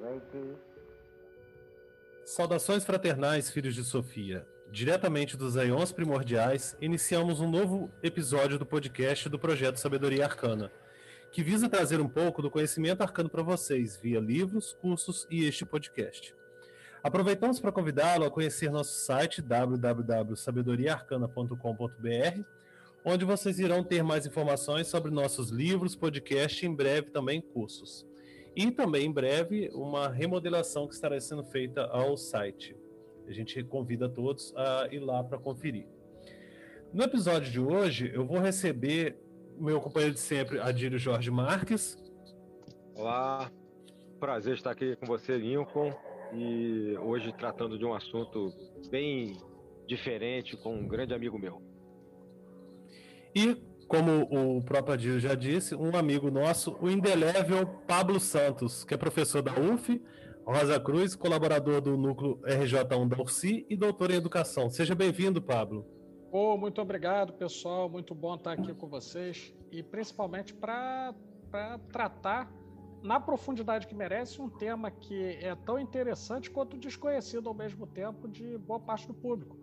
Ray. Saudações fraternais, filhos de Sofia. Diretamente dos Aeons Primordiais, iniciamos um novo episódio do podcast do projeto Sabedoria Arcana, que visa trazer um pouco do conhecimento arcano para vocês via livros, cursos e este podcast. Aproveitamos para convidá-lo a conhecer nosso site www.sabedoriaarcana.com.br, onde vocês irão ter mais informações sobre nossos livros, podcast e em breve também cursos. E também em breve uma remodelação que estará sendo feita ao site. A gente convida todos a ir lá para conferir. No episódio de hoje, eu vou receber meu companheiro de sempre, Adílio Jorge Marques. Olá, prazer estar aqui com você, Lincoln e hoje tratando de um assunto bem diferente com um grande amigo meu. E, como o próprio Adil já disse, um amigo nosso, o indelével Pablo Santos, que é professor da UF, Rosa Cruz, colaborador do núcleo RJ1 da UFSI e doutor em educação. Seja bem-vindo, Pablo. Oh, muito obrigado, pessoal. Muito bom estar aqui com vocês e principalmente para tratar na profundidade que merece, um tema que é tão interessante quanto desconhecido ao mesmo tempo de boa parte do público.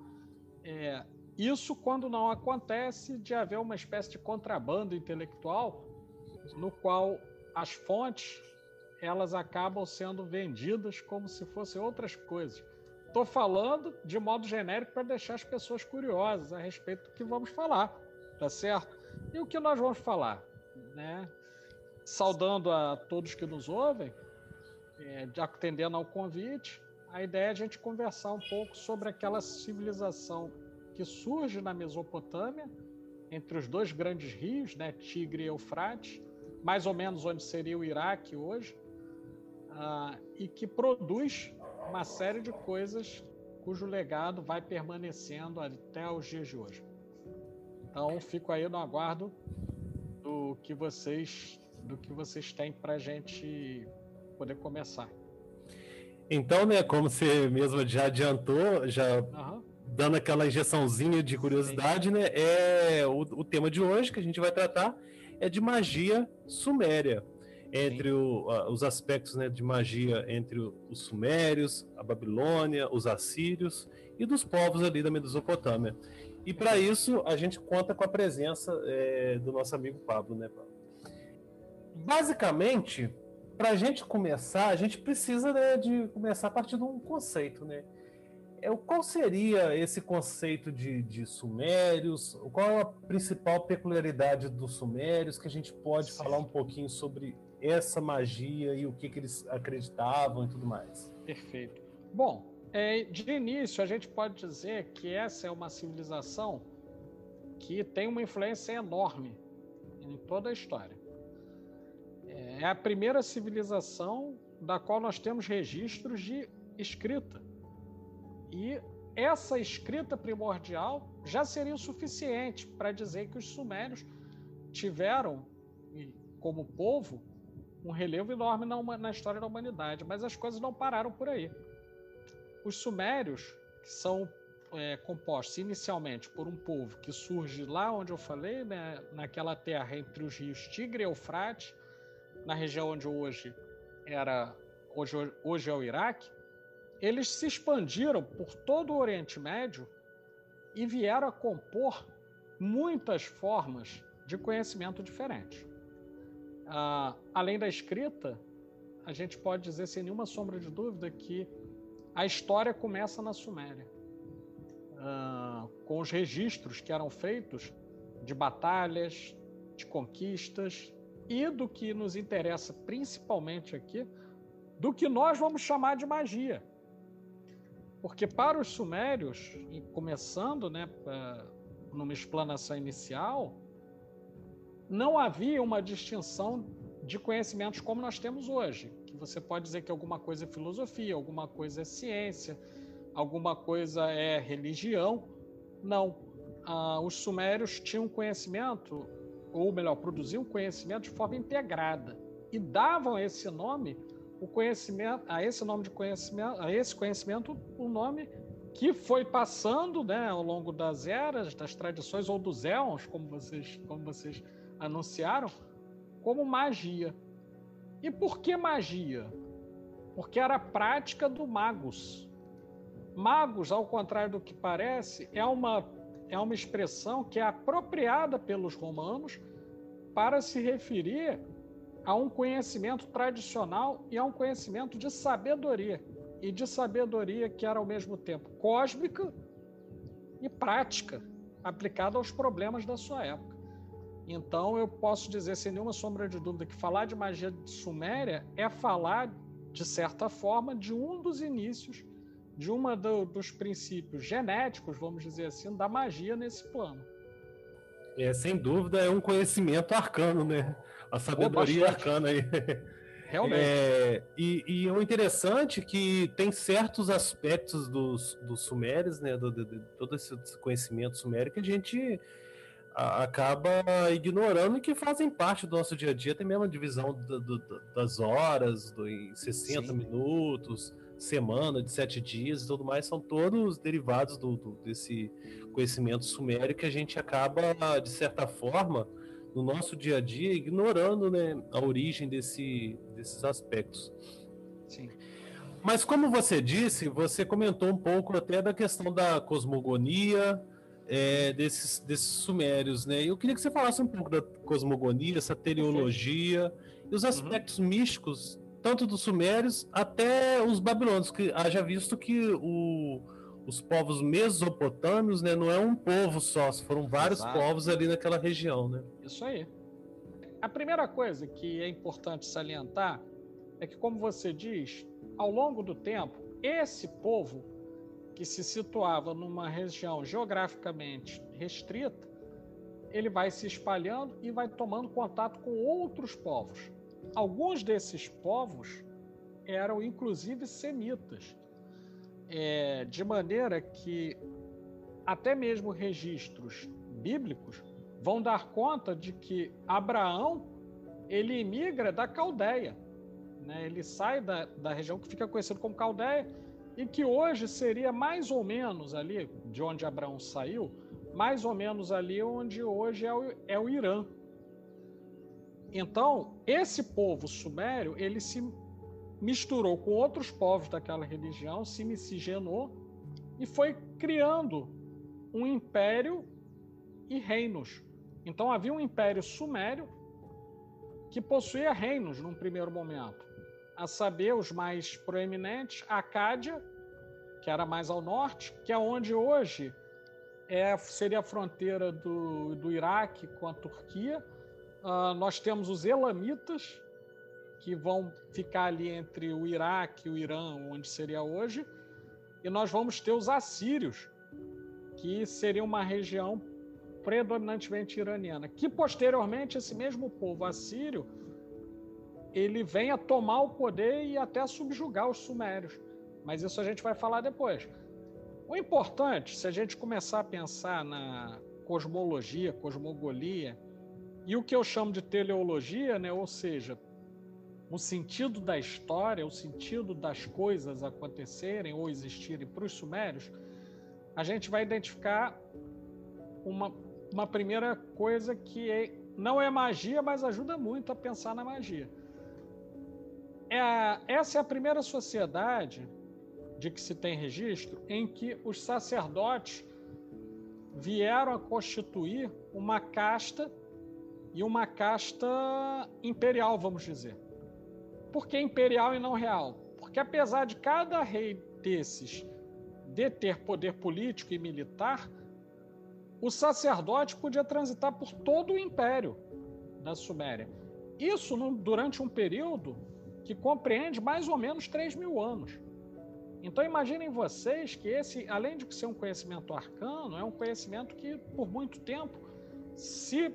É, isso quando não acontece de haver uma espécie de contrabando intelectual no qual as fontes elas acabam sendo vendidas como se fossem outras coisas. Estou falando de modo genérico para deixar as pessoas curiosas a respeito do que vamos falar, tá certo? E o que nós vamos falar, né? Saudando a todos que nos ouvem, é, atendendo ao convite, a ideia é a gente conversar um pouco sobre aquela civilização que surge na Mesopotâmia, entre os dois grandes rios, né, Tigre e Eufrates, mais ou menos onde seria o Iraque hoje, uh, e que produz uma série de coisas cujo legado vai permanecendo até os dias de hoje. Então, fico aí no aguardo do que vocês do que vocês têm para a gente poder começar. Então, né, como você mesmo já adiantou, já uhum. dando aquela injeçãozinha de curiosidade, Sim. né, é o, o, tema de hoje que a gente vai tratar é de magia suméria, entre o, os aspectos né, de magia entre os sumérios, a Babilônia, os assírios e dos povos ali da Mesopotâmia. E para isso a gente conta com a presença é, do nosso amigo Pablo, né, Pablo? Basicamente, para a gente começar, a gente precisa né, de começar a partir de um conceito, né? É, qual seria esse conceito de, de sumérios? Qual a principal peculiaridade dos sumérios que a gente pode falar um pouquinho sobre essa magia e o que, que eles acreditavam e tudo mais? Perfeito. Bom, é, de início a gente pode dizer que essa é uma civilização que tem uma influência enorme em toda a história. É a primeira civilização da qual nós temos registros de escrita. E essa escrita primordial já seria o suficiente para dizer que os sumérios tiveram, como povo, um relevo enorme na, na, história da humanidade. Mas as coisas não pararam por aí. Os sumérios, que são é, compostos inicialmente por um povo que surge lá onde eu falei, né, naquela terra entre os rios Tigre e Eufrates, na região onde hoje era hoje, hoje é o Iraque, eles se expandiram por todo o Oriente Médio e vieram a compor muitas formas de conhecimento diferentes. Ah, além da escrita, a gente pode dizer sem nenhuma sombra de dúvida que a história começa na Suméria, ah, com os registros que eram feitos de batalhas, de conquistas, e do que nos interessa principalmente aqui, do que nós vamos chamar de magia. Porque para os sumérios, começando né, numa explanação inicial, não havia uma distinção de conhecimentos como nós temos hoje. Que você pode dizer que alguma coisa é filosofia, alguma coisa é ciência, alguma coisa é religião. Não. Ah, os sumérios tinham conhecimento ou melhor, produziam conhecimento de forma integrada e davam a esse nome o conhecimento, a esse nome de conhecimento, a esse conhecimento o nome que foi passando né, ao longo das eras, das tradições, ou dos éons, como vocês, como vocês anunciaram, como magia. E por que magia? Porque era a prática do magos. Magos, ao contrário do que parece, é uma, é uma expressão que é apropriada pelos romanos para se referir a um conhecimento tradicional e a um conhecimento de sabedoria. E de sabedoria que era ao mesmo tempo cósmica e prática, aplicada aos problemas da sua época. Então, eu posso dizer sem nenhuma sombra de dúvida que falar de magia de suméria é falar, de certa forma, de um dos inícios, de uma do, dos princípios genéticos, vamos dizer assim, da magia nesse plano. É, sem dúvida, é um conhecimento arcano, né? A sabedoria oh, arcana aí. Realmente. É, e, e, o interessante é que tem certos aspectos dos, dos sumérios, né? Do, de, todo esse conhecimento sumério que a gente a, acaba ignorando e que fazem parte do nosso dia a dia, até mesmo a divisão do, do, das horas, do, em 60 Sim. minutos, semana, de sete dias e tudo mais, são todos derivados do, desse conhecimento sumério que a gente acaba, de certa forma, no nosso dia a dia, ignorando né, a origem desse, desses aspectos. Sim. Mas como você disse, você comentou um pouco até da questão da cosmogonia, é, desses, desses sumérios, né? Eu queria que você falasse um pouco da cosmogonia, essa teleologia e os uhum. aspectos uhum. místicos, tanto dos sumérios até os babilônios, que haja visto que o, os povos mesopotâmios, né, não é um povo só, foram vários Exato. povos ali naquela região, né? Isso aí. A primeira coisa que é importante salientar é que, como você diz, ao longo do tempo, esse povo que se situava numa região geograficamente restrita, ele vai se espalhando e vai tomando contato com outros povos. Alguns desses povos eram inclusive semitas, é, de maneira que até mesmo registros bíblicos vão dar conta de que Abraão ele imigra da Caldeia, né? ele sai da, da região que fica conhecida como Caldeia e que hoje seria mais ou menos ali de onde Abraão saiu, mais ou menos ali onde hoje é o, é o Irã. Então, esse povo sumério, ele se misturou com outros povos daquela religião, se miscigenou e foi criando um império e reinos. Então havia um império sumério que possuía reinos num primeiro momento, a saber, os mais proeminentes, Acádia, que era mais ao norte, que é onde hoje é, seria a fronteira do, do Iraque com a Turquia. Uh, nós temos os Elamitas, que vão ficar ali entre o Iraque e o Irã, onde seria hoje, e nós vamos ter os assírios, que seria uma região predominantemente iraniana, que posteriormente esse mesmo povo assírio ele vem a tomar o poder e até subjugar os sumérios. Mas isso a gente vai falar depois. O importante, se a gente começar a pensar na cosmologia, cosmogolia, e o que eu chamo de teleologia, né? ou seja, o sentido da história, o sentido das coisas acontecerem ou existirem para os sumérios, a gente vai identificar uma, uma primeira coisa que é, não é magia, mas ajuda muito a pensar na magia. É, essa é a primeira sociedade de que se tem registro em que os sacerdotes vieram a constituir uma casta e uma casta imperial, vamos dizer. Por que imperial e não real? Porque apesar de cada rei desses deter poder político e militar, o sacerdote podia transitar por todo o império da Suméria. Isso durante um período que compreende mais ou menos 3 mil anos. Então imaginem vocês que esse, além de ser um conhecimento arcano, é um conhecimento que por muito tempo se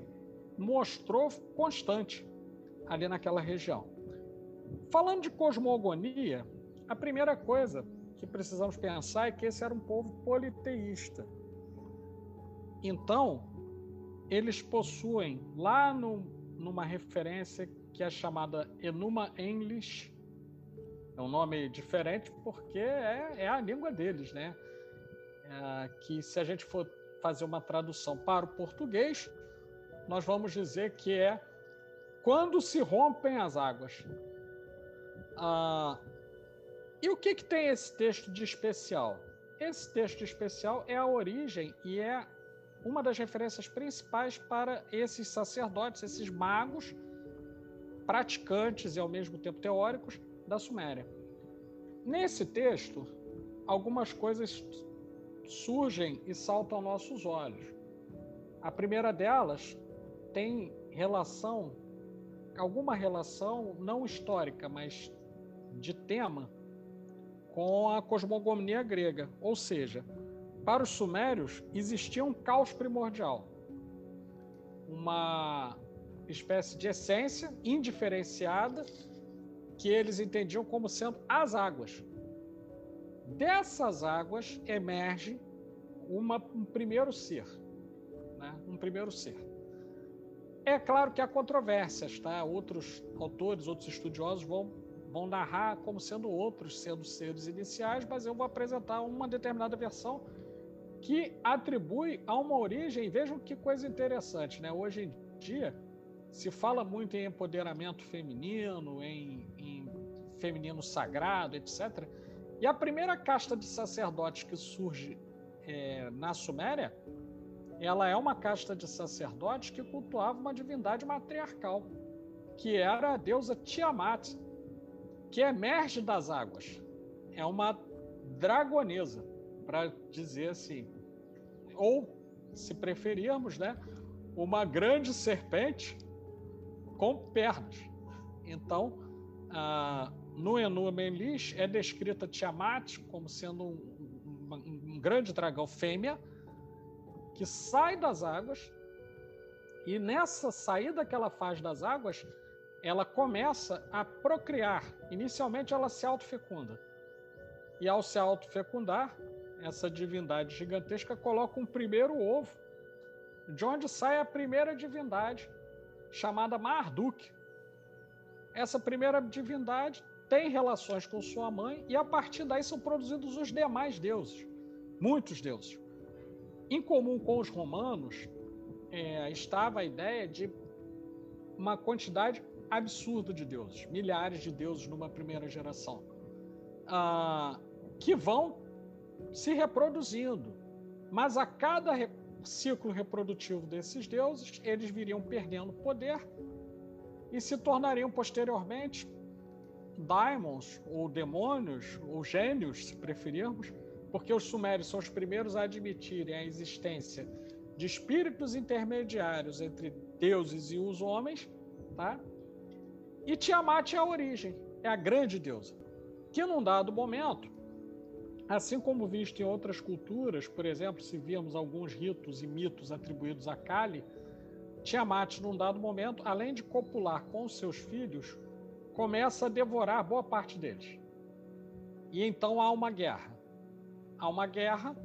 mostrou constante ali naquela região. Falando de cosmogonia, a primeira coisa que precisamos pensar é que esse era um povo politeísta. Então, eles possuem lá no, numa referência que é chamada Enuma English, é um nome diferente porque é, é a língua deles, né? é, que se a gente for fazer uma tradução para o português, nós vamos dizer que é quando se rompem as águas. Ah, e o que, que tem esse texto de especial? Esse texto especial é a origem e é uma das referências principais para esses sacerdotes, esses magos, praticantes e ao mesmo tempo teóricos da Suméria. Nesse texto, algumas coisas surgem e saltam aos nossos olhos. A primeira delas tem relação, alguma relação não histórica, mas de tema, com a cosmogonia grega. Ou seja, para os sumérios existia um caos primordial, uma espécie de essência indiferenciada que eles entendiam como sendo as águas. Dessas águas emerge uma, um primeiro ser, né? um primeiro ser. É claro que há controvérsias, tá? Outros autores, outros estudiosos vão, vão narrar como sendo outros, sendo seres iniciais, mas eu vou apresentar uma determinada versão que atribui a uma origem. Vejam que coisa interessante, né? Hoje em dia se fala muito em empoderamento feminino, em, em feminino sagrado, etc. E a primeira casta de sacerdotes que surge é, na Suméria, ela é uma casta de sacerdotes que cultuava uma divindade matriarcal, que era a deusa Tiamat, que emerge das águas. É uma dragonesa, para dizer assim. Ou, se preferirmos, né, uma grande serpente com pernas. Então, no Enu Menlish é descrita Tiamat como sendo um, um, um grande dragão fêmea que sai das águas e nessa saída que ela faz das águas, ela começa a procriar. Inicialmente ela se autofecunda. E ao se autofecundar, essa divindade gigantesca coloca um primeiro ovo, de onde sai a primeira divindade, chamada Marduk. Essa primeira divindade tem relações com sua mãe e a partir daí são produzidos os demais deuses, muitos deuses. Em comum com os romanos, é, estava a ideia de uma quantidade absurda de deuses, milhares de deuses numa primeira geração, ah, que vão se reproduzindo. Mas a cada re ciclo reprodutivo desses deuses, eles viriam perdendo poder e se tornariam posteriormente daimons, ou demônios, ou gênios, se preferirmos, porque os sumérios são os primeiros a admitirem a existência de espíritos intermediários entre deuses e os homens, tá? E Tiamat é a origem, é a grande deusa, que num dado momento, assim como visto em outras culturas, por exemplo, se vimos alguns ritos e mitos atribuídos a Kali, Tiamat, num dado momento, além de copular com seus filhos, começa a devorar boa parte deles. E então há uma guerra. Há uma guerra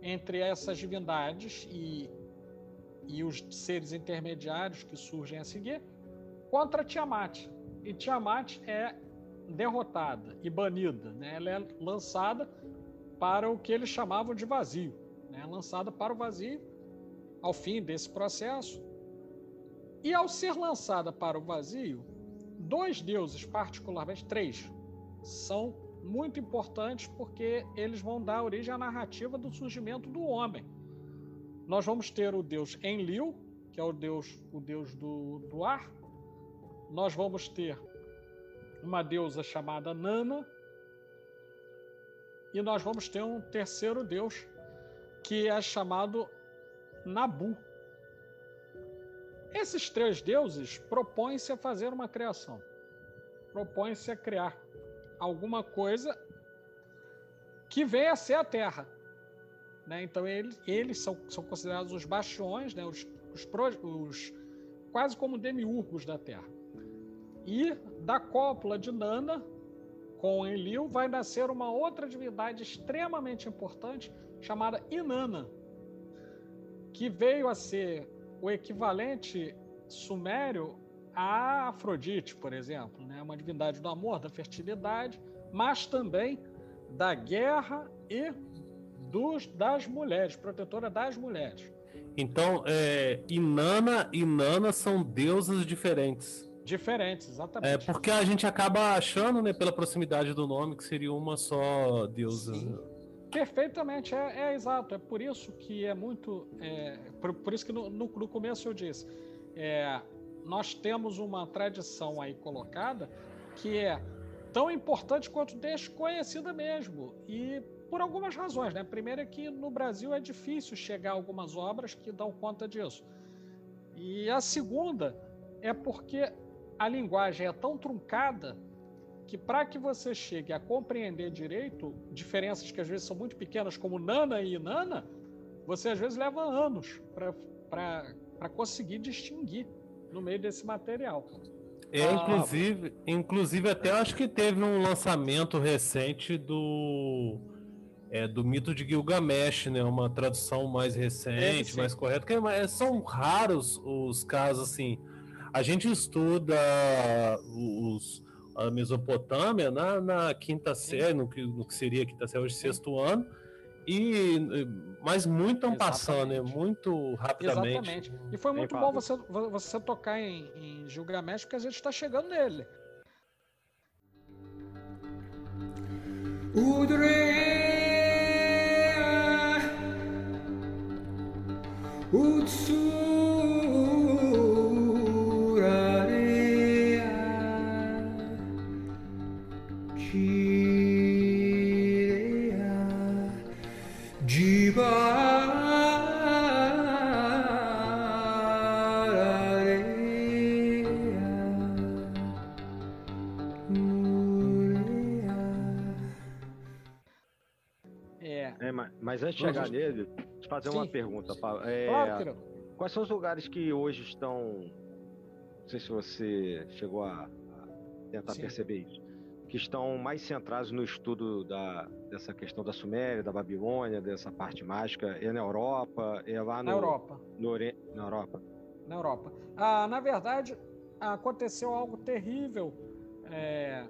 entre essas divindades e, e os seres intermediários que surgem a seguir contra Tiamat. E Tiamat é derrotada e banida. Né? Ela é lançada para o que eles chamavam de vazio né? lançada para o vazio ao fim desse processo. E ao ser lançada para o vazio, dois deuses, particularmente três, são muito importantes porque eles vão dar origem à narrativa do surgimento do homem. Nós vamos ter o deus Enlil, que é o deus, o deus do, do ar. Nós vamos ter uma deusa chamada Nana. E nós vamos ter um terceiro deus, que é chamado Nabu. Esses três deuses propõem-se a fazer uma criação, propõem-se a criar alguma coisa que venha a ser a Terra. Né? Então, eles, eles são, são considerados os bastiões, né? os, os, os quase como demiurgos da Terra. E da cópula de Nana com Enlil vai nascer uma outra divindade extremamente importante chamada Inanna, que veio a ser o equivalente sumério a Afrodite, por exemplo, né? uma divindade do amor, da fertilidade, mas também da guerra e dos, das mulheres, protetora das mulheres. Então, é, Inanna e Nana são deusas diferentes. Diferentes, exatamente. É porque a gente acaba achando, né, pela proximidade do nome, que seria uma só deusa. Sim. Perfeitamente, é, é, exato. É por isso que é muito. É, por, por, isso que no, no, no começo eu disse. É, nós temos uma tradição aí colocada que é tão importante quanto desconhecida mesmo. E por algumas razões, né? Primeiro é que no Brasil é difícil chegar a algumas obras que dão conta disso. E a segunda é porque a linguagem é tão truncada que para que você chegue a compreender direito diferenças que às vezes são muito pequenas, como nana e nana, você às vezes leva anos para conseguir distinguir no meio desse material. É, ah, inclusive, inclusive até acho que teve um lançamento recente do é, do mito de Gilgamesh, né? Uma tradução mais recente, mais correta. Que é, são raros os casos assim. A gente estuda os, a Mesopotâmia na, na quinta série, no que, no que seria quinta série hoje, sexto ano, e mas muito estão passando, né? Muito rapidamente. Exatamente. E foi muito bom você, você tocar em, em Gilgamesh, porque a gente está chegando nele. Mas antes de chegar uhum. nele, te fazer Sim. uma pergunta, Paulo. É, claro, quais são os lugares que hoje estão. Não sei se você chegou a, a tentar Sim. perceber isso. Que estão mais centrados no estudo da, dessa questão da Suméria, da Babilônia, dessa parte mágica. É na Europa? É lá no, na Europa. No, na Europa. Na Europa. Ah, na verdade, aconteceu algo terrível é,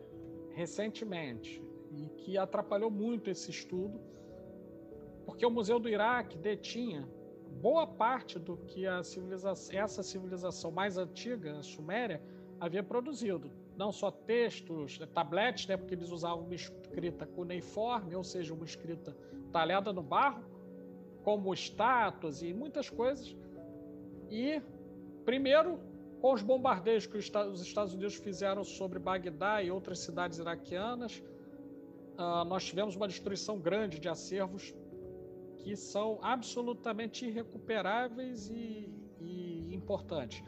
recentemente e que atrapalhou muito esse estudo porque o Museu do Iraque detinha boa parte do que a civilização, essa civilização mais antiga, a Suméria, havia produzido. Não só textos, né, tabletes, né, porque eles usavam uma escrita cuneiforme, ou seja, uma escrita talhada no barro, como estátuas e muitas coisas. E, primeiro, com os bombardeios que os Estados Unidos fizeram sobre Bagdá e outras cidades iraquianas, uh, nós tivemos uma destruição grande de acervos que são absolutamente irrecuperáveis e, e importantes.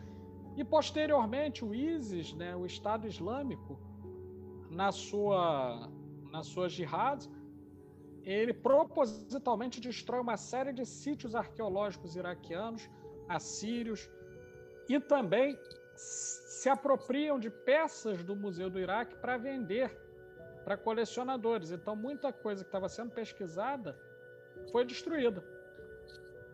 E posteriormente o ISIS, né, o Estado Islâmico, na sua na sua jihad, ele propositalmente destrói uma série de sítios arqueológicos iraquianos, assírios e também se apropriam de peças do Museu do Iraque para vender para colecionadores. Então muita coisa que estava sendo pesquisada foi destruída.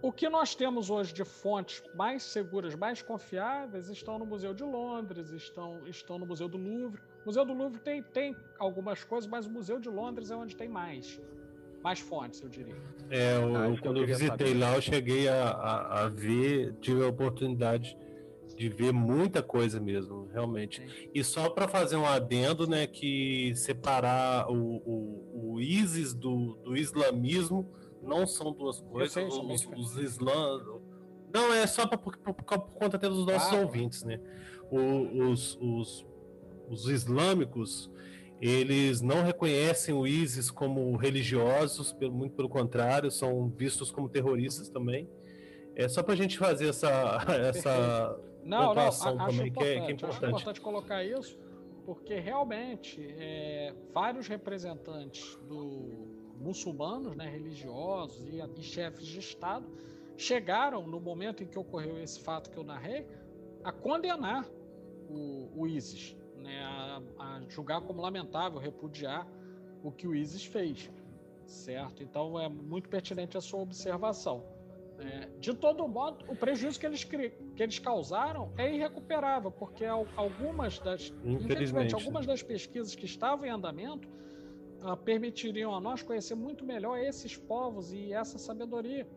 O que nós temos hoje de fontes mais seguras, mais confiáveis, estão no Museu de Londres, estão, estão no Museu do Louvre. O Museu do Louvre tem, tem algumas coisas, mas o Museu de Londres é onde tem mais. Mais fontes, eu diria. É, eu, ah, quando eu visitei saber. lá, eu cheguei a, a, a, ver, tive a oportunidade de ver muita coisa mesmo, realmente. Sim. E só para fazer um adendo, né, que separar o, o, o ISIS do, do islamismo não são duas coisas. Sei, os, os Islã... Não, é só pra, por, por, por conta até dos nossos ah, ouvintes, né? O, os, os, os islâmicos, eles não reconhecem o ISIS como religiosos, pelo, muito pelo contrário, são vistos como terroristas também. É só para a gente fazer essa, essa não, não, acho também, que é, que é importante. Acho importante colocar isso, porque realmente é, vários representantes do, muçulmanos, né, religiosos e, e chefes de Estado, chegaram, no momento em que ocorreu esse fato que eu narrei, a condenar o, o ISIS, né, a, a, julgar como lamentável, repudiar o que o ISIS fez, certo? Então é muito pertinente a sua observação. É, de todo modo, o prejuízo que eles, que eles causaram é irrecuperável, porque algumas das, infelizmente, algumas das pesquisas que estavam em andamento permitiriam a nós conhecer muito melhor esses povos e essa sabedoria.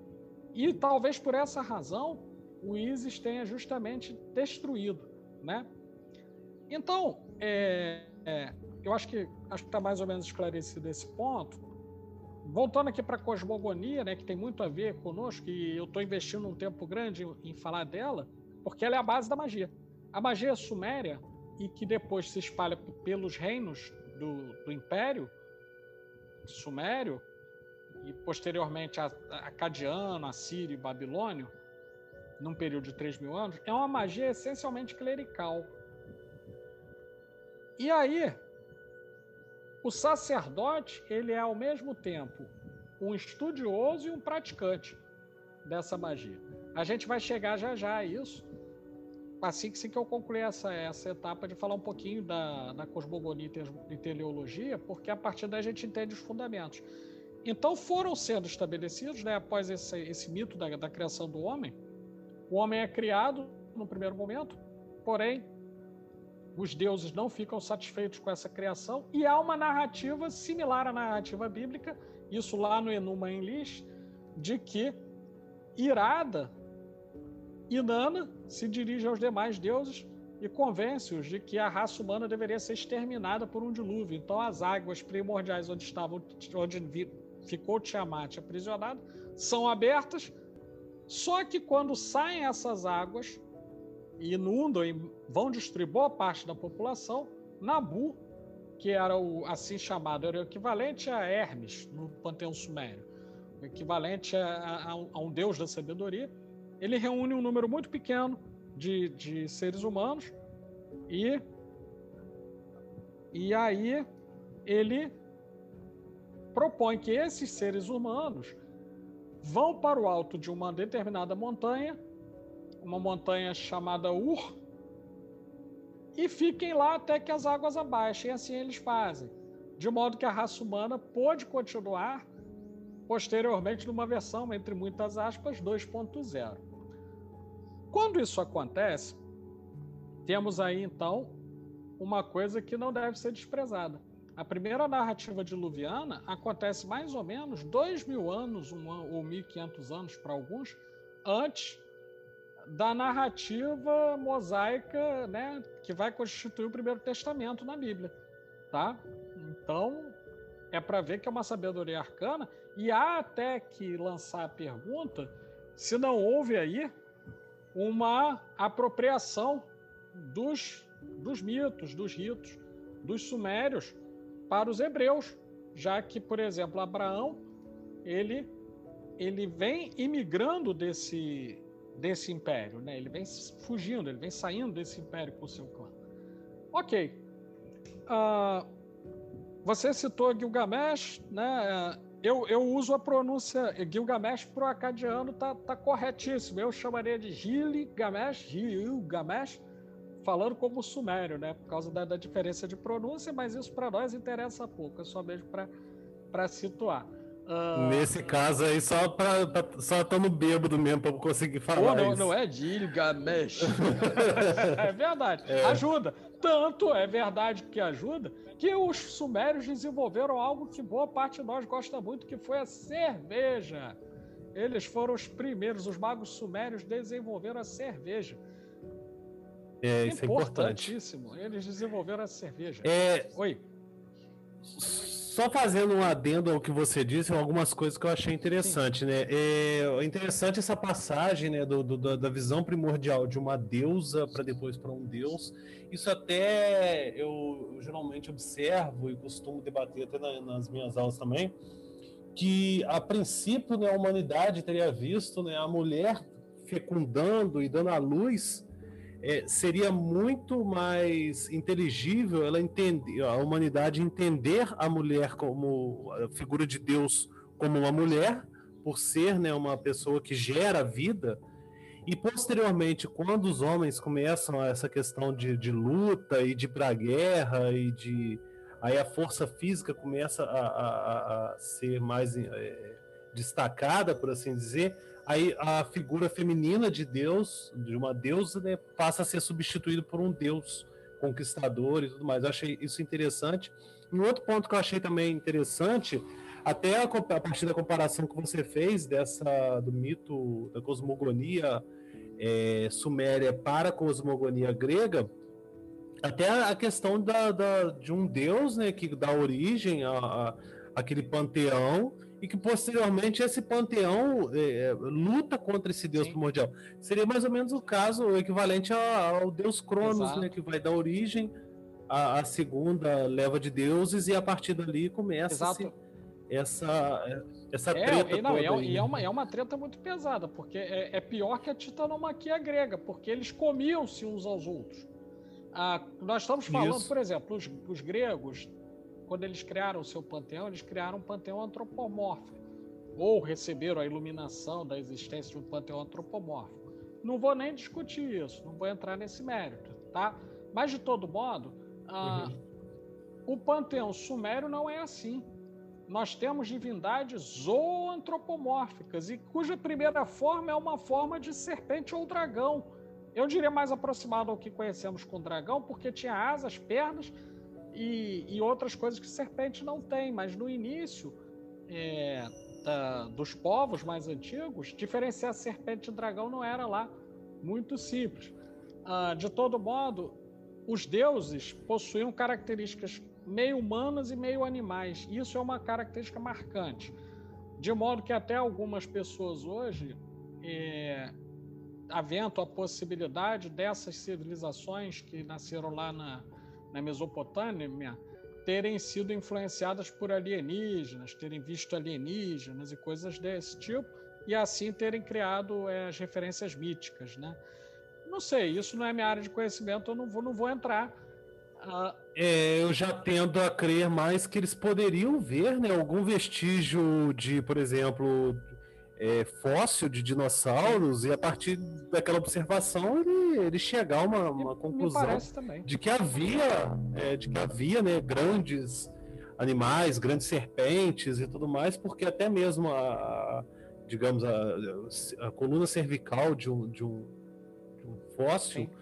E talvez por essa razão o ISIS tenha justamente destruído, né? Então, é, é, eu acho que acho que está mais ou menos esclarecido esse ponto. Voltando aqui para a cosmogonia, né, que tem muito a ver conosco, e eu estou investindo um tempo grande em, em falar dela, porque ela é a base da magia. A magia suméria, e que depois se espalha pelos reinos do, do Império Sumério, e posteriormente acadiano, assírio e babilônio, num período de 3 mil anos, é uma magia essencialmente clerical. E aí, o sacerdote, ele é ao mesmo tempo um estudioso e um praticante dessa magia. A gente vai chegar já já a isso, assim que, que eu concluir essa, essa etapa de falar um pouquinho da, da cosmogonia e teleologia, porque a partir daí a gente entende os fundamentos. Então foram sendo estabelecidos, né, após esse, esse mito da, da criação do homem, o homem é criado no primeiro momento, porém os deuses não ficam satisfeitos com essa criação e há uma narrativa similar à narrativa bíblica, isso lá no Enuma Elish, de que irada Inanna se dirige aos demais deuses e convence-os de que a raça humana deveria ser exterminada por um dilúvio. Então, as águas primordiais onde estavam, onde ficou Tiamat aprisionado, são abertas. Só que quando saem essas águas e inundam e vão destruir boa parte da população, Nabu, que era o assim chamado, era o equivalente a Hermes no panteão sumério, o equivalente a, a, a um deus da sabedoria, ele reúne um número muito pequeno de, de seres humanos e, e aí ele propõe que esses seres humanos vão para o alto de uma determinada montanha, uma montanha chamada Ur, e fiquem lá até que as águas abaixem. E assim eles fazem, de modo que a raça humana pôde continuar posteriormente numa versão, entre muitas aspas, 2.0. Quando isso acontece, temos aí então uma coisa que não deve ser desprezada. A primeira narrativa diluviana acontece mais ou menos dois mil anos um, ou 1.500 anos para alguns antes da narrativa mosaica, né, que vai constituir o Primeiro Testamento na Bíblia, tá? Então é para ver que é uma sabedoria arcana e há até que lançar a pergunta se não houve aí uma apropriação dos, dos mitos, dos ritos, dos sumérios para os hebreus, já que, por exemplo, Abraão ele ele vem imigrando desse desse império, né? Ele vem fugindo, ele vem saindo desse império com o seu clã. Ok. Uh, você citou Gilgamesh, né? Eu, eu uso a pronúncia Gilgamesh pro acadiano, tá, tá corretíssimo. Eu chamaria de Gilgamesh, Gilgamesh, falando como sumério, né? Por causa da, da diferença de pronúncia, mas isso para nós interessa pouco, é só mesmo para situar. Uh... Nesse caso aí, só para só estando bêbado mesmo para conseguir falar. Pô, não, não é Gilgamesh. é verdade, é. ajuda. Tanto é verdade que ajuda que os sumérios desenvolveram algo que boa parte de nós gosta muito, que foi a cerveja. Eles foram os primeiros, os magos sumérios desenvolveram a cerveja. É, isso é importante. Eles desenvolveram a cerveja. É... Oi. Só fazendo um adendo ao que você disse, algumas coisas que eu achei interessante, Sim. né? É interessante essa passagem, né, do, do da visão primordial de uma deusa para depois para um deus. Isso até eu, eu, geralmente observo e costumo debater até na, nas minhas aulas também, que a princípio, né, a humanidade teria visto, né, a mulher fecundando e dando à luz é, seria muito mais inteligível ela entender, a humanidade entender a mulher como a figura de Deus como uma mulher, por ser né, uma pessoa que gera vida, e posteriormente, quando os homens começam essa questão de, de luta e de para guerra e de aí a força física começa a, a, a ser mais é, destacada, por assim dizer, aí a figura feminina de Deus, de uma deusa, né, passa a ser substituída por um deus conquistador e tudo mais. Eu achei isso interessante. Um outro ponto que eu achei também interessante, até a, a partir da comparação que você fez dessa do mito da cosmogonia é, suméria para a cosmogonia grega, até a questão da, da, de um deus né, que dá origem a, a aquele panteão e que posteriormente esse panteão é, é, luta contra esse deus Sim. primordial. Seria mais ou menos o caso, o equivalente ao, ao deus Cronos, né, que vai dar origem à, à, segunda leva de deuses e a partir dali começa essa essa é, treta e, não, é, aí, é, uma, é uma treta muito pesada, porque é, é pior que a titanomaquia grega, porque eles comiam-se uns aos outros. Ah, nós estamos falando, Isso. por exemplo, os, os gregos quando eles criaram o seu panteão, eles criaram um panteão antropomórfico, ou receberam a iluminação da existência de um panteão antropomórfico. Não vou nem discutir isso, não vou entrar nesse mérito, tá? Mas de todo modo, ah, uhum. o panteão sumério não é assim. Nós temos divindades zoantropomórficas e cuja primeira forma é uma forma de serpente ou dragão. Eu diria mais aproximado ao que conhecemos com dragão, porque tinha asas, pernas e, e outras coisas que serpente não tem. Mas no início é, da, dos povos mais antigos, diferenciar serpente e dragão não era lá muito simples. Ah, de todo modo, os deuses possuíam características meio humanas e meio animais. Isso é uma característica marcante. De modo que até algumas pessoas hoje, é, havendo a possibilidade dessas civilizações que nasceram lá na, na Mesopotâmia terem sido influenciadas por alienígenas, terem visto alienígenas e coisas desse tipo, e assim terem criado é, as referências míticas, né? Não sei, isso não é minha área de conhecimento, eu não vou, não vou entrar. Uh... É, eu já tendo a crer mais que eles poderiam ver né, algum vestígio de, por exemplo, é, fóssil de dinossauros e a partir daquela observação ele, ele chegar a uma, uma conclusão de que havia é, de que havia né, grandes animais, grandes serpentes e tudo mais, porque até mesmo a, digamos a, a coluna cervical de um, de um, de um fóssil Sim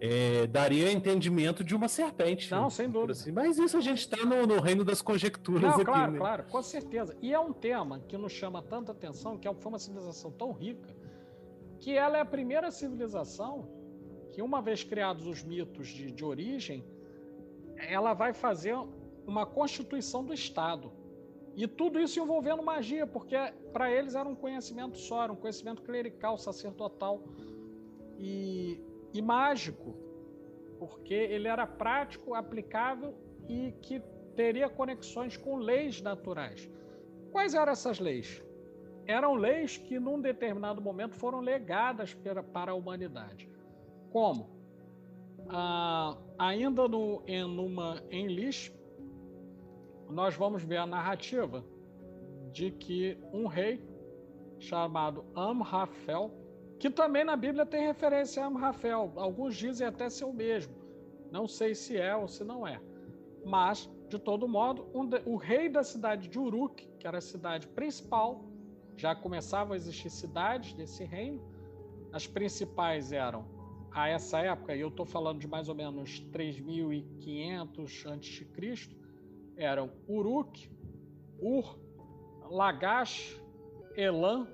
é, daria entendimento de uma serpente. Não, sem dúvida. Assim. Mas isso a gente está no, no, reino das conjecturas Não, aqui. Claro, né? claro, com certeza. E é um tema que nos chama tanta atenção, que é foi uma civilização tão rica, que ela é a primeira civilização que, uma vez criados os mitos de, de origem, ela vai fazer uma constituição do Estado. E tudo isso envolvendo magia, porque para eles era um conhecimento só, era um conhecimento clerical, sacerdotal. E e mágico, porque ele era prático, aplicável e que teria conexões com leis naturais. Quais eram essas leis? Eram leis que, num determinado momento, foram legadas para a humanidade. Como? Ah, ainda no Enuma Enlil, nós vamos ver a narrativa de que um rei chamado Amrafel que também na Bíblia tem referência a Amrafel. Alguns dizem até ser o mesmo. Não sei se é ou se não é. Mas, de todo modo, um de, o rei da cidade de Uruk, que era a cidade principal, já começavam a existir cidades desse reino. As principais eram, a essa época, e eu estou falando de mais ou menos 3.500 a.C., eram Uruk, Ur, Lagash, Elam,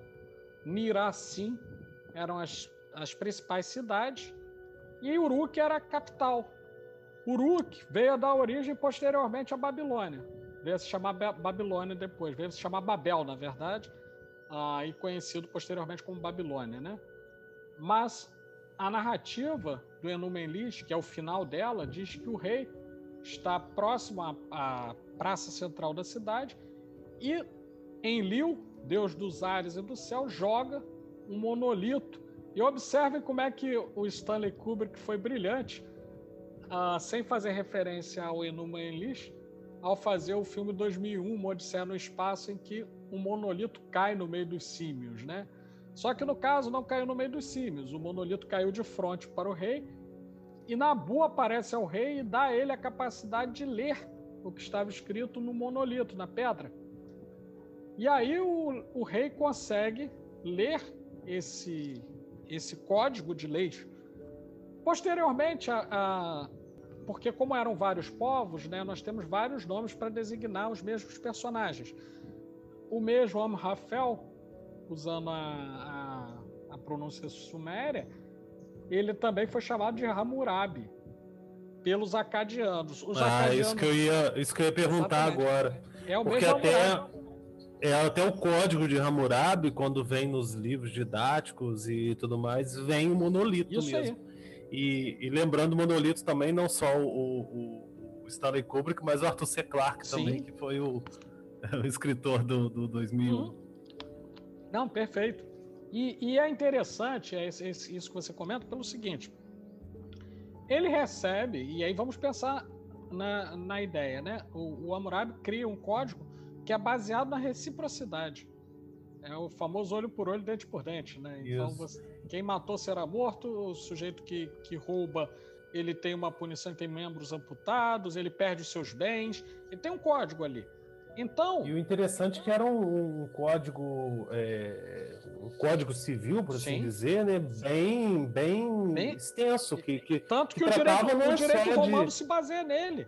Niracim eram as, as principais cidades, e Uruk era a capital. Uruk veio a dar origem posteriormente à Babilônia. Veio a se chamar Babilônia depois, veio a se chamar Babel, na verdade, ah, e conhecido posteriormente como Babilônia, né? Mas a narrativa do Enuma que é o final dela, diz que o rei está próximo à, à praça central da cidade e Enlil, deus dos ares e do céu, joga um monolito. E observem como é que o Stanley Kubrick foi brilhante, uh, sem fazer referência ao Enuma Elish, ao fazer o filme 2001, Uma Odisseia no Espaço, em que um monolito cai no meio dos símios, né? Só que no caso não caiu no meio dos símios, o monolito caiu de frente para o rei, e Nabu aparece ao rei e dá a ele a capacidade de ler o que estava escrito no monolito, na pedra. E aí o, o rei consegue ler esse, esse código de leis. Posteriormente, a, a, porque como eram vários povos, né, nós temos vários nomes para designar os mesmos personagens. O mesmo Amrafel, usando a, a, a, pronúncia suméria, ele também foi chamado de Hammurabi pelos acadianos. Os ah, acadianos... isso que eu ia, isso que eu ia perguntar Exatamente. agora. É o porque mesmo até é até o código de Hammurabi, quando vem nos livros didáticos e tudo mais, vem o monolito Isso mesmo. Aí. E, e lembrando monolito também, não só o, o, o Stanley Kubrick, mas o Arthur C. Clarke também, que foi o, o escritor do, do 2001. Uhum. Não, perfeito. E, e é interessante é isso que você comenta pelo seguinte: ele recebe, e aí vamos pensar na, na ideia, né? O, o Hammurabi cria um código que é baseado na reciprocidade. É o famoso olho por olho, dente por dente, né? Então, você, quem matou será morto, o sujeito que, que rouba, ele tem uma punição, ele tem membros amputados, ele perde os seus bens, ele tem um código ali. Então. E o interessante é que era um, um código, é, um código civil, por assim sim. dizer, né? Bem, bem, bem extenso, que, que tanto que, que o direito, o direito romano de... se baseia nele.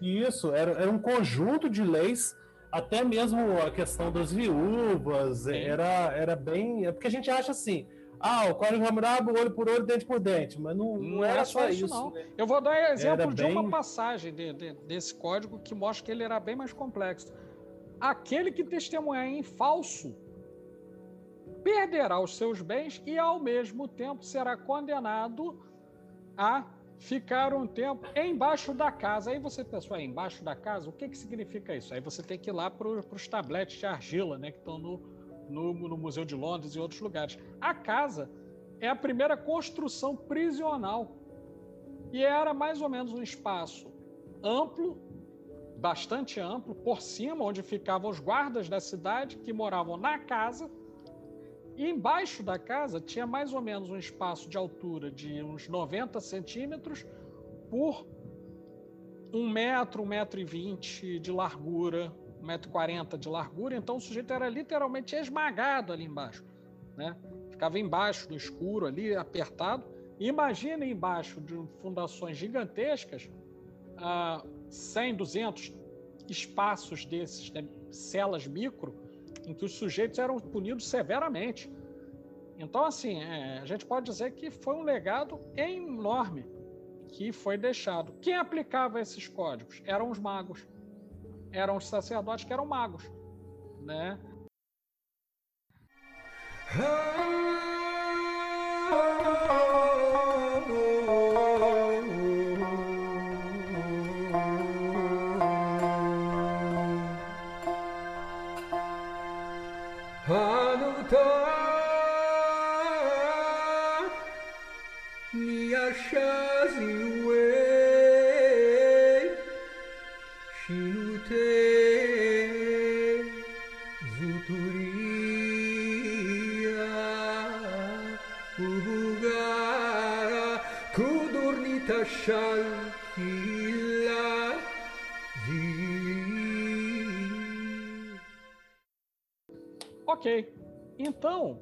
Isso, era, era um conjunto de leis até mesmo a questão das viúvas era, era bem. É porque a gente acha assim. Ah, o Código Hammurabi, olho por olho, dente por dente, mas não, não, não era só isso. Não. Né? Eu vou dar exemplo de uma passagem de, de, desse código que mostra que ele era bem mais complexo. Aquele que testemunhar em falso perderá os seus bens e, ao mesmo tempo, será condenado a ficar um tempo embaixo da casa. Aí você pensou, é, embaixo da casa? O que, que significa isso? Aí você tem que ir lá para os tabletes de argila, né, que estão no, no, no, Museu de Londres e outros lugares. A casa é a primeira construção prisional e era mais ou menos um espaço amplo, bastante amplo, por cima, onde ficavam os guardas da cidade que moravam na casa e embaixo da casa tinha mais ou menos um espaço de altura de uns 90 centímetros por um metro, um metro e vinte de largura, um metro e quarenta de largura. Então o sujeito era literalmente esmagado ali embaixo, né? Ficava embaixo do escuro ali, apertado. Imagina embaixo de fundações gigantescas, ah, 100, 200 espaços desses, né? celas micro, em que os sujeitos eram punidos severamente. Então, assim, é, a gente pode dizer que foi um legado enorme que foi deixado. Quem aplicava esses códigos? Eram os magos. Eram os sacerdotes que eram magos, né? Ok. Então,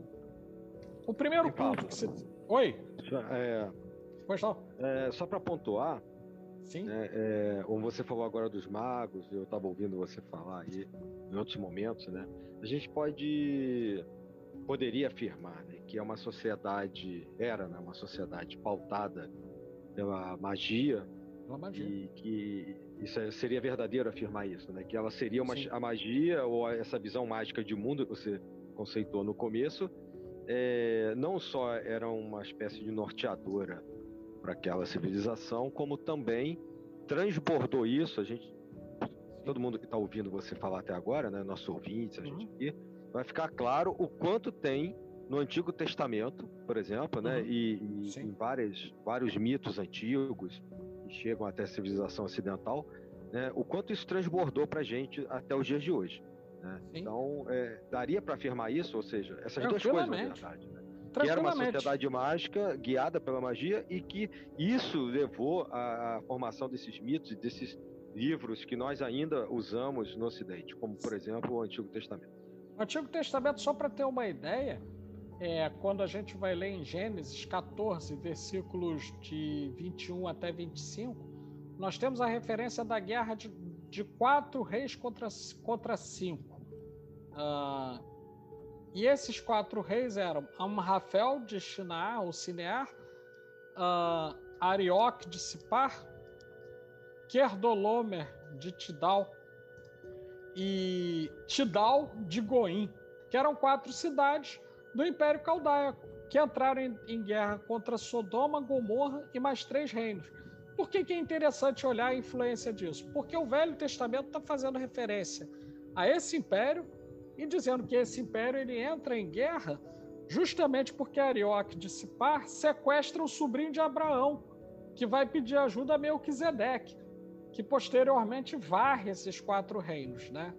o primeiro e ponto que você. Oi? É, pois não. É, só para pontuar. Sim. É, é, como você falou agora dos magos, eu estava ouvindo você falar aí em outros momentos, né? A gente pode poderia afirmar né, que é uma sociedade era né, uma sociedade pautada pela magia, pela magia. e que isso é, seria verdadeiro afirmar isso, né? Que ela seria uma, a magia ou essa visão mágica de mundo que você conceitou no começo, é, não só era uma espécie de norteadora para aquela civilização, como também transbordou isso. A gente, todo mundo que está ouvindo você falar até agora, né? Nossos ouvintes, a gente uhum. aqui, vai ficar claro o quanto tem no Antigo Testamento, por exemplo, né? Uhum. E, e em várias, vários mitos antigos, chegam até a civilização ocidental, né, o quanto isso transbordou para a gente até os dias de hoje. Né? Então, é, daria para afirmar isso, ou seja, essas duas coisas, na verdade. Né? Que era uma sociedade mágica guiada pela magia e que isso levou à, à formação desses mitos e desses livros que nós ainda usamos no Ocidente, como, por exemplo, o Antigo Testamento. O Antigo Testamento, só para ter uma ideia, é, quando a gente vai ler em Gênesis 14, versículos de 21 até 25, nós temos a referência da guerra de, de quatro reis contra, contra cinco. Uh, e esses quatro reis eram Amrafel de Shinar, ou Cinear, uh, Arioque de Sipar, Kerdolomer de Tidal e Tidal de Goim, que eram quatro cidades do Império Caldaico, que entraram em, em guerra contra Sodoma, Gomorra e mais três reinos. Por que, que é interessante olhar a influência disso? Porque o Velho Testamento está fazendo referência a esse império e dizendo que esse império ele entra em guerra justamente porque Arioque de Sipar sequestra o sobrinho de Abraão, que vai pedir ajuda a Melquisedeque, que posteriormente varre esses quatro reinos, né?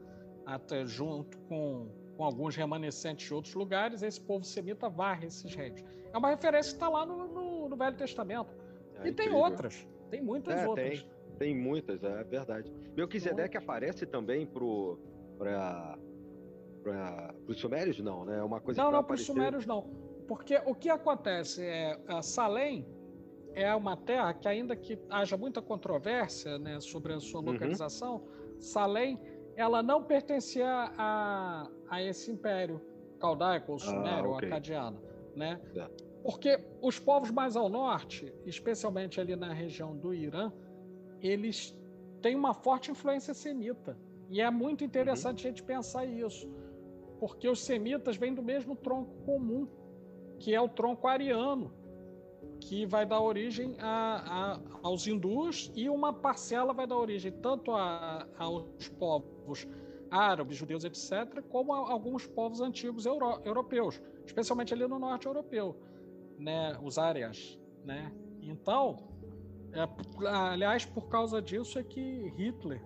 Até junto com, com alguns remanescentes de outros lugares, esse povo semita varre esses reinos. É uma referência que está lá no, no, no, Velho Testamento. É e incrível. tem outras, tem muitas é, outras. Tem, tem muitas, é verdade. Melquisedeque aparece também para os sumérios não, né? É uma coisa não, não para os sumérios não, porque o que acontece é Salém é uma terra que ainda que haja muita controvérsia, né, sobre a sua uhum. localização, uhum. Salém ela não pertencia a, a esse império caldaico ou sumério ah, okay. ou acadiano, né? É. Porque os povos mais ao norte, especialmente ali na região do Irã, eles têm uma forte influência semita. E é muito interessante uhum. a gente pensar isso porque os semitas vêm do mesmo tronco comum, que é o tronco ariano, que vai dar origem a, a, aos hindus e uma parcela vai dar origem tanto a, aos povos árabes, judeus, etc., como a alguns povos antigos euro, europeus, especialmente ali no norte europeu, né, os áreas, né? Então, é, aliás, por causa disso é que Hitler,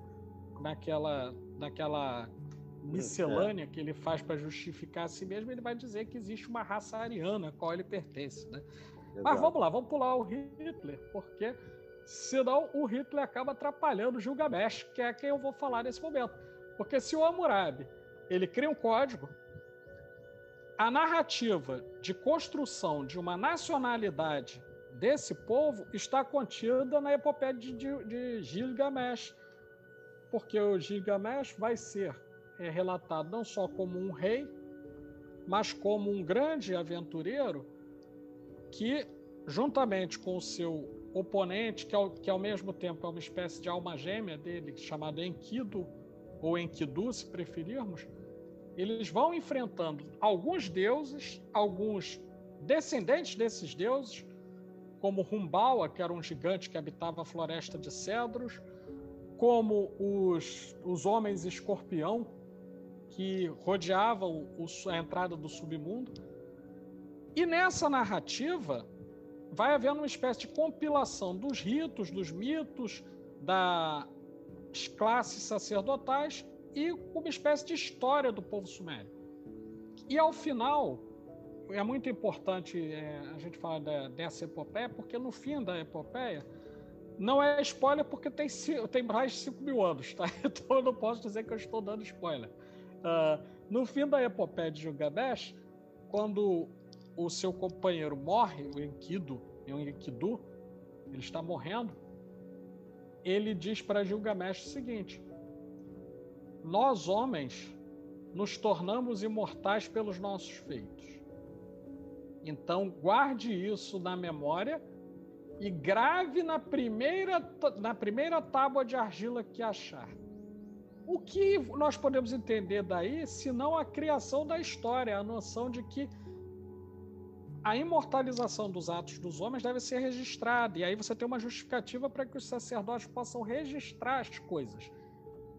naquela, naquela miscelânea é. que ele faz para justificar a si mesmo, ele vai dizer que existe uma raça ariana a qual ele pertence. Né? Mas vamos lá, vamos pular o Hitler, porque senão o Hitler acaba atrapalhando Gilgamesh, que é quem eu vou falar nesse momento. Porque se o Hammurabi ele cria um código, a narrativa de construção de uma nacionalidade desse povo está contida na epopeia de, de, de Gilgamesh, porque o Gilgamesh vai ser é relatado não só como um rei, mas como um grande aventureiro que, juntamente com o seu oponente, que ao, que ao mesmo tempo é uma espécie de alma gêmea dele, chamado Enkidu, ou Enkidu, se preferirmos, eles vão enfrentando alguns deuses, alguns descendentes desses deuses, como Rumbawa, que era um gigante que habitava a floresta de cedros, como os, os homens escorpião, que rodeavam o, a entrada do submundo. E nessa narrativa vai havendo uma espécie de compilação dos ritos, dos mitos, das classes sacerdotais e uma espécie de história do povo sumério. E ao final, é muito importante é, a gente falar dessa epopeia, porque no fim da epopeia, não é spoiler porque tem, tem mais de 5 mil anos, tá? Então eu não posso dizer que eu estou dando spoiler. Uh, no fim da epopeia de Gilgamesh, quando o seu companheiro morre, o Enkidu, o Enkidu, ele está morrendo, ele diz para Gilgamesh o seguinte: Nós homens nos tornamos imortais pelos nossos feitos. Então guarde isso na memória e grave na primeira, na primeira tábua de argila que achar. O que nós podemos entender daí, se não a criação da história, a noção de que a imortalização dos atos dos homens deve ser registrada, e aí você tem uma justificativa para que os sacerdotes possam registrar as coisas.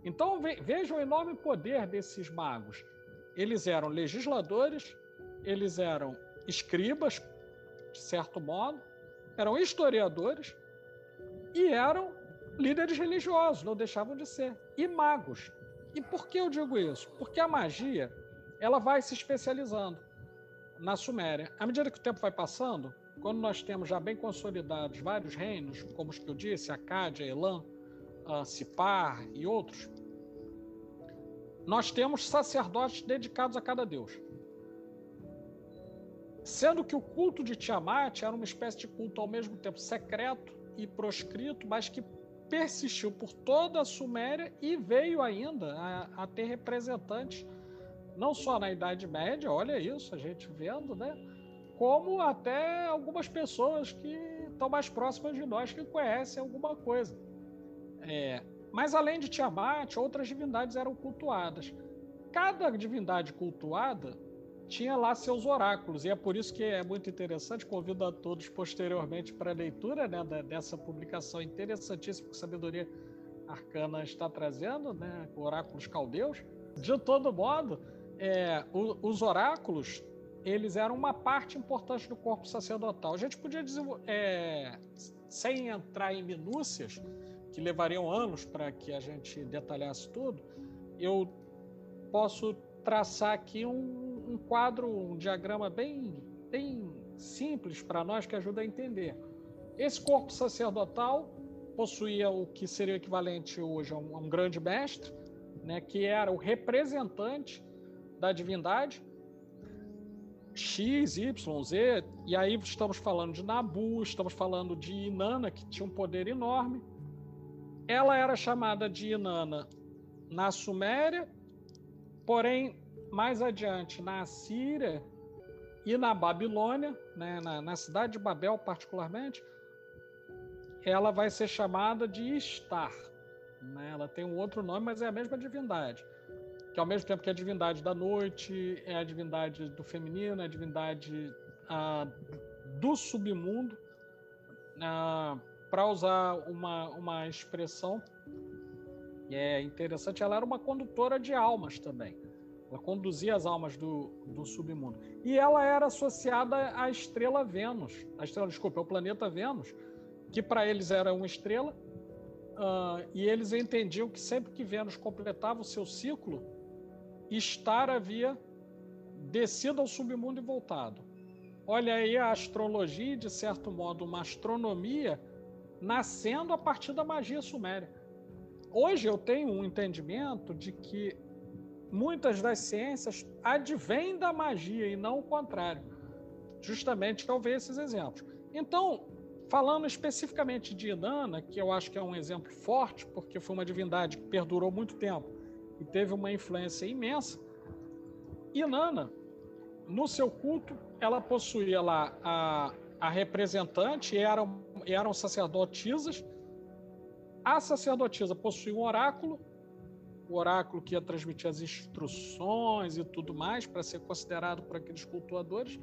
Então vejam o enorme poder desses magos. Eles eram legisladores, eles eram escribas, de certo modo, eram historiadores e eram líderes religiosos, não deixavam de ser, e magos. E por que eu digo isso? Porque a magia ela vai se especializando na Suméria. À medida que o tempo vai passando, quando nós temos já bem consolidados vários reinos, como os que eu disse, Acádia, Elam, uh, Sipar e outros, nós temos sacerdotes dedicados a cada deus. Sendo que o culto de Tiamat era uma espécie de culto ao mesmo tempo secreto e proscrito, mas que persistiu por toda a Suméria e veio ainda a, a ter representantes não só na Idade Média, olha isso, a gente vendo, né? Como até algumas pessoas que estão mais próximas de nós que conhecem alguma coisa. É, mas além de Tiamat, outras divindades eram cultuadas. Cada divindade cultuada tinha lá seus oráculos, e é por isso que é muito interessante. Convido a todos posteriormente para a leitura né, dessa publicação interessantíssima que Sabedoria Arcana está trazendo, né, Oráculos Caldeus. De todo modo, é, o, os oráculos eles eram uma parte importante do corpo sacerdotal. A gente podia é, sem entrar em minúcias, que levariam anos para que a gente detalhasse tudo, eu posso traçar aqui um, um quadro, um diagrama bem, bem simples para nós que ajuda a entender. Esse corpo sacerdotal possuía o que seria equivalente hoje a um, a um grande mestre, né, que era o representante da divindade, X, Y, Z, e aí estamos falando de Nabu, estamos falando de Inanna, que tinha um poder enorme. Ela era chamada de Inanna na Suméria, porém, mais adiante, na Assíria e na Babilônia, né, na, na cidade de Babel particularmente, ela vai ser chamada de Istar. Né? Ela tem um outro nome, mas é a mesma divindade que ao mesmo tempo que é a divindade da noite, é a divindade do feminino, é a divindade ah, do submundo, ah, para usar uma, uma expressão é interessante, ela era uma condutora de almas também. Ela conduzia as almas do, do submundo. E ela era associada à estrela Vênus, a estrela, desculpa, ao planeta Vênus, que para eles era uma estrela, uh, e eles entendiam que sempre que Vênus completava o seu ciclo, Estar havia descido ao submundo e voltado. Olha aí a astrologia, de certo modo, uma astronomia nascendo a partir da magia suméria. Hoje eu tenho um entendimento de que muitas das ciências advêm da magia e não o contrário, justamente ao ver esses exemplos. Então, falando especificamente de Inanna, que eu acho que é um exemplo forte, porque foi uma divindade que perdurou muito tempo e teve uma influência imensa. E Nana, no seu culto, ela possuía lá a, a representante, eram, eram sacerdotisas. A sacerdotisa possuía um oráculo, o oráculo que ia transmitir as instruções e tudo mais, para ser considerado por aqueles cultuadores.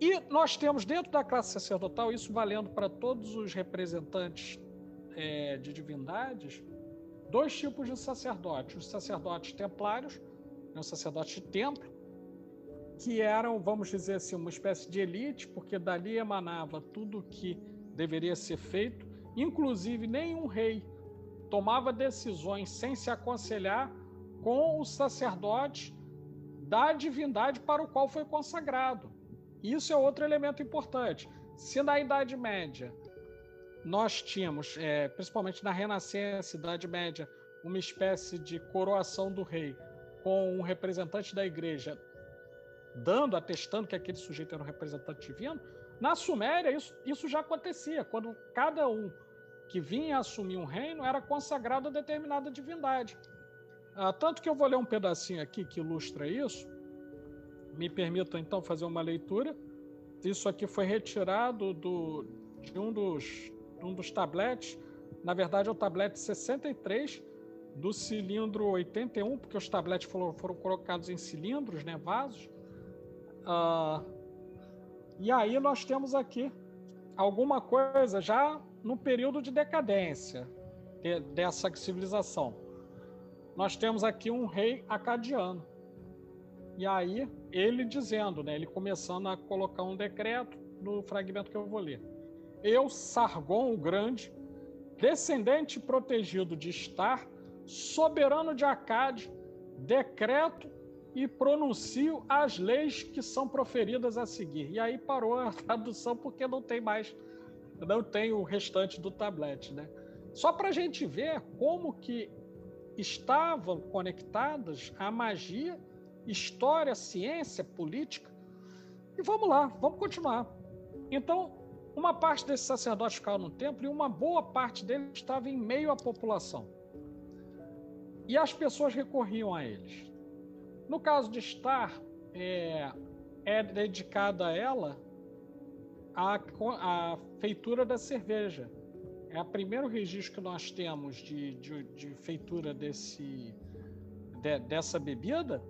E nós temos dentro da classe sacerdotal, isso valendo para todos os representantes é, de divindades, dois tipos de sacerdotes: os sacerdotes templários, né, os sacerdotes de templo, que eram, vamos dizer assim, uma espécie de elite, porque dali emanava tudo o que deveria ser feito, inclusive nenhum rei tomava decisões sem se aconselhar com o sacerdote da divindade para o qual foi consagrado. Isso é outro elemento importante. Se na Idade Média nós tínhamos, é, principalmente na Renascença, Idade Média, uma espécie de coroação do rei com um representante da igreja dando, atestando que aquele sujeito era um representante divino. Na Suméria, isso, isso já acontecia, quando cada um que vinha assumir um reino era consagrado a determinada divindade. Ah, tanto que eu vou ler um pedacinho aqui que ilustra isso. Me permitam então fazer uma leitura. Isso aqui foi retirado do, de um dos um dos tabletes, na verdade é o tablete 63 do cilindro 81, porque os tabletes foram, foram colocados em cilindros, né, vasos. Uh, e aí nós temos aqui alguma coisa já no período de decadência de, dessa civilização. Nós temos aqui um rei acadiano. E aí ele dizendo, né, ele começando a colocar um decreto no fragmento que eu vou ler. Eu, Sargon o Grande, descendente protegido de Star, soberano de Acade, decreto e pronuncio as leis que são proferidas a seguir. E aí parou a tradução porque não tem mais, não tem o restante do tablet, né? Só para a gente ver como que estavam conectadas a magia, história, ciência, política. E vamos lá, vamos continuar. Então, uma parte desses sacerdotes ficava no templo e uma boa parte deles estava em meio à população. E as pessoas recorriam a eles. No caso de estar, é, é dedicada a ela a, a feitura da cerveja. É o primeiro registro que nós temos de, de, de feitura desse, de, dessa bebida,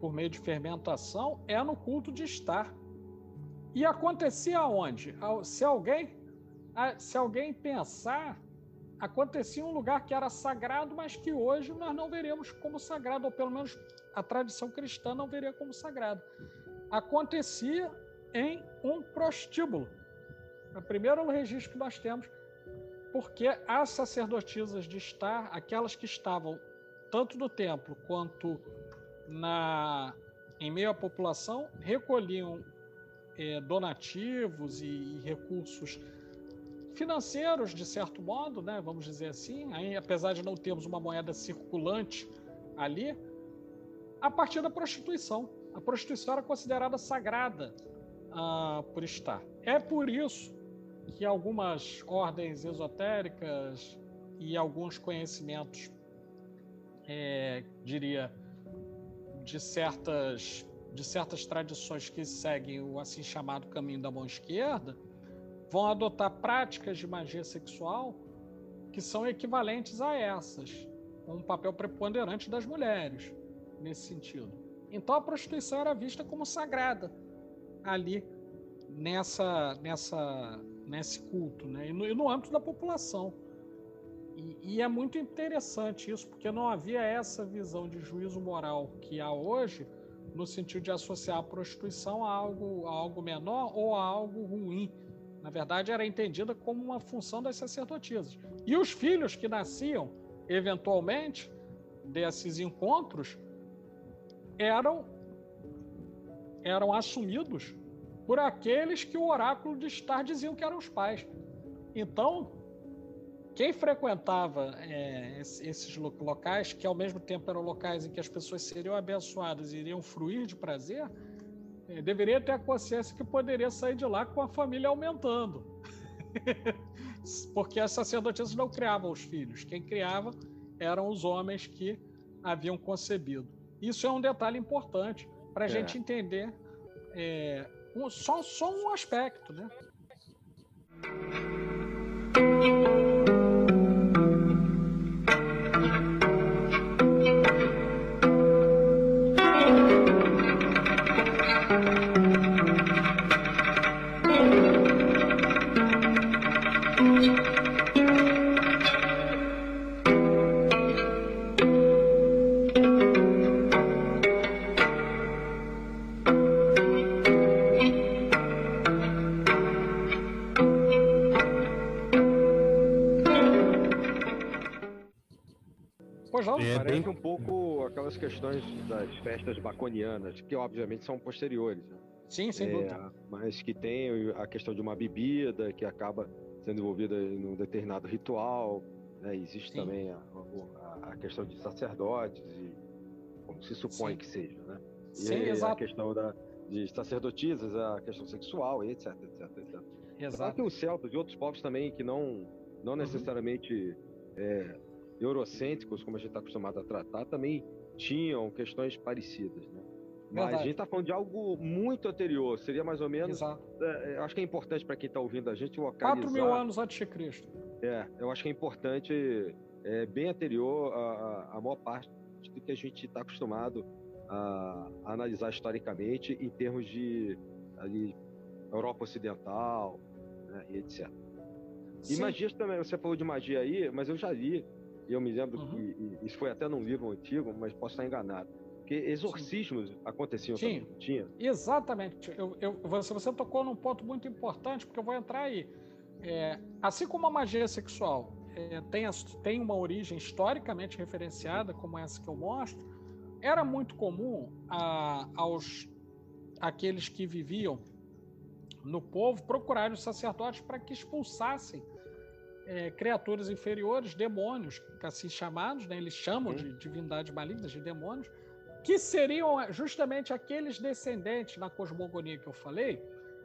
por meio de fermentação, é no culto de estar. E acontecia onde? Se alguém, se alguém pensar, acontecia em um lugar que era sagrado, mas que hoje nós não veremos como sagrado, ou pelo menos a tradição cristã não veria como sagrado. Acontecia em um prostíbulo. É o primeiro registro que nós temos, porque as sacerdotisas de estar, aquelas que estavam tanto no templo quanto na em meio à população, recolhiam é, donativos e, e, recursos financeiros, de certo modo, né, vamos dizer assim, aí, apesar de não termos uma moeda circulante ali, a partir da prostituição. A prostituição era considerada sagrada uh, por estar. É por isso que algumas ordens esotéricas e alguns conhecimentos, é, diria, de certas, de certas tradições que seguem o assim chamado caminho da mão esquerda, vão adotar práticas de magia sexual que são equivalentes a essas, com um papel preponderante das mulheres nesse sentido. Então a prostituição era vista como sagrada ali nessa, nessa, nesse culto, né? E no, e no âmbito da população. E, e, é muito interessante isso, porque não havia essa visão de juízo moral que há hoje, no sentido de associar a prostituição a algo, a algo menor ou a algo ruim. Na verdade, era entendida como uma função das sacerdotisas. E os filhos que nasciam, eventualmente, desses encontros, eram, eram assumidos por aqueles que o oráculo de estar diziam que eram os pais. Então, quem frequentava é, esses locais, que ao mesmo tempo eram locais em que as pessoas seriam abençoadas e iriam fruir de prazer, é, deveria ter a consciência que poderia sair de lá com a família aumentando. Porque as sacerdotisas não criavam os filhos, quem criava eram os homens que haviam concebido. Isso é um detalhe importante para a é. gente entender é, um, só, só um aspecto, né? Questões das festas baconianas, que obviamente são posteriores. Né? Sim, sem é, dúvida. Mas que tem a questão de uma bebida que acaba sendo envolvida em um determinado ritual. Né? Existe Sim. também a, a, a, questão de sacerdotes, e, como se supõe Sim. que seja. Né? E Sim, exato. a questão da, de sacerdotisas, a questão sexual, etc, etc, etc. Exato. Tem os celtas e outros povos também que não, não uhum. necessariamente uhum. é, eurocêntricos, como a gente está acostumado a tratar, também tinham questões parecidas, né? Mas Verdade. a gente está falando de algo muito anterior, seria mais ou menos. Exato. É, acho que é importante para quem está ouvindo a gente localizar. 4 mil anos antes de Cristo. É, eu acho que é importante, é, bem anterior à, maior parte do que a gente está acostumado a, a, analisar historicamente em termos de ali, Europa Ocidental né, e etc. Sim. E magias também, você falou de magia aí, mas eu já li e eu me lembro uhum. que isso foi até num livro antigo, mas posso estar enganado. Que exorcismos Sim. aconteciam Sim, também, tinha? Exatamente. Eu, eu, você, você tocou num ponto muito importante, porque eu vou entrar aí. É, assim como a magia sexual é, tem, tem uma origem historicamente referenciada, como essa que eu mostro, era muito comum a, aos aqueles que viviam no povo procurarem os sacerdotes para que expulsassem é, criaturas inferiores, demônios, assim chamados, né? eles chamam de divindades malignas, de demônios, que seriam justamente aqueles descendentes na cosmogonia que eu falei,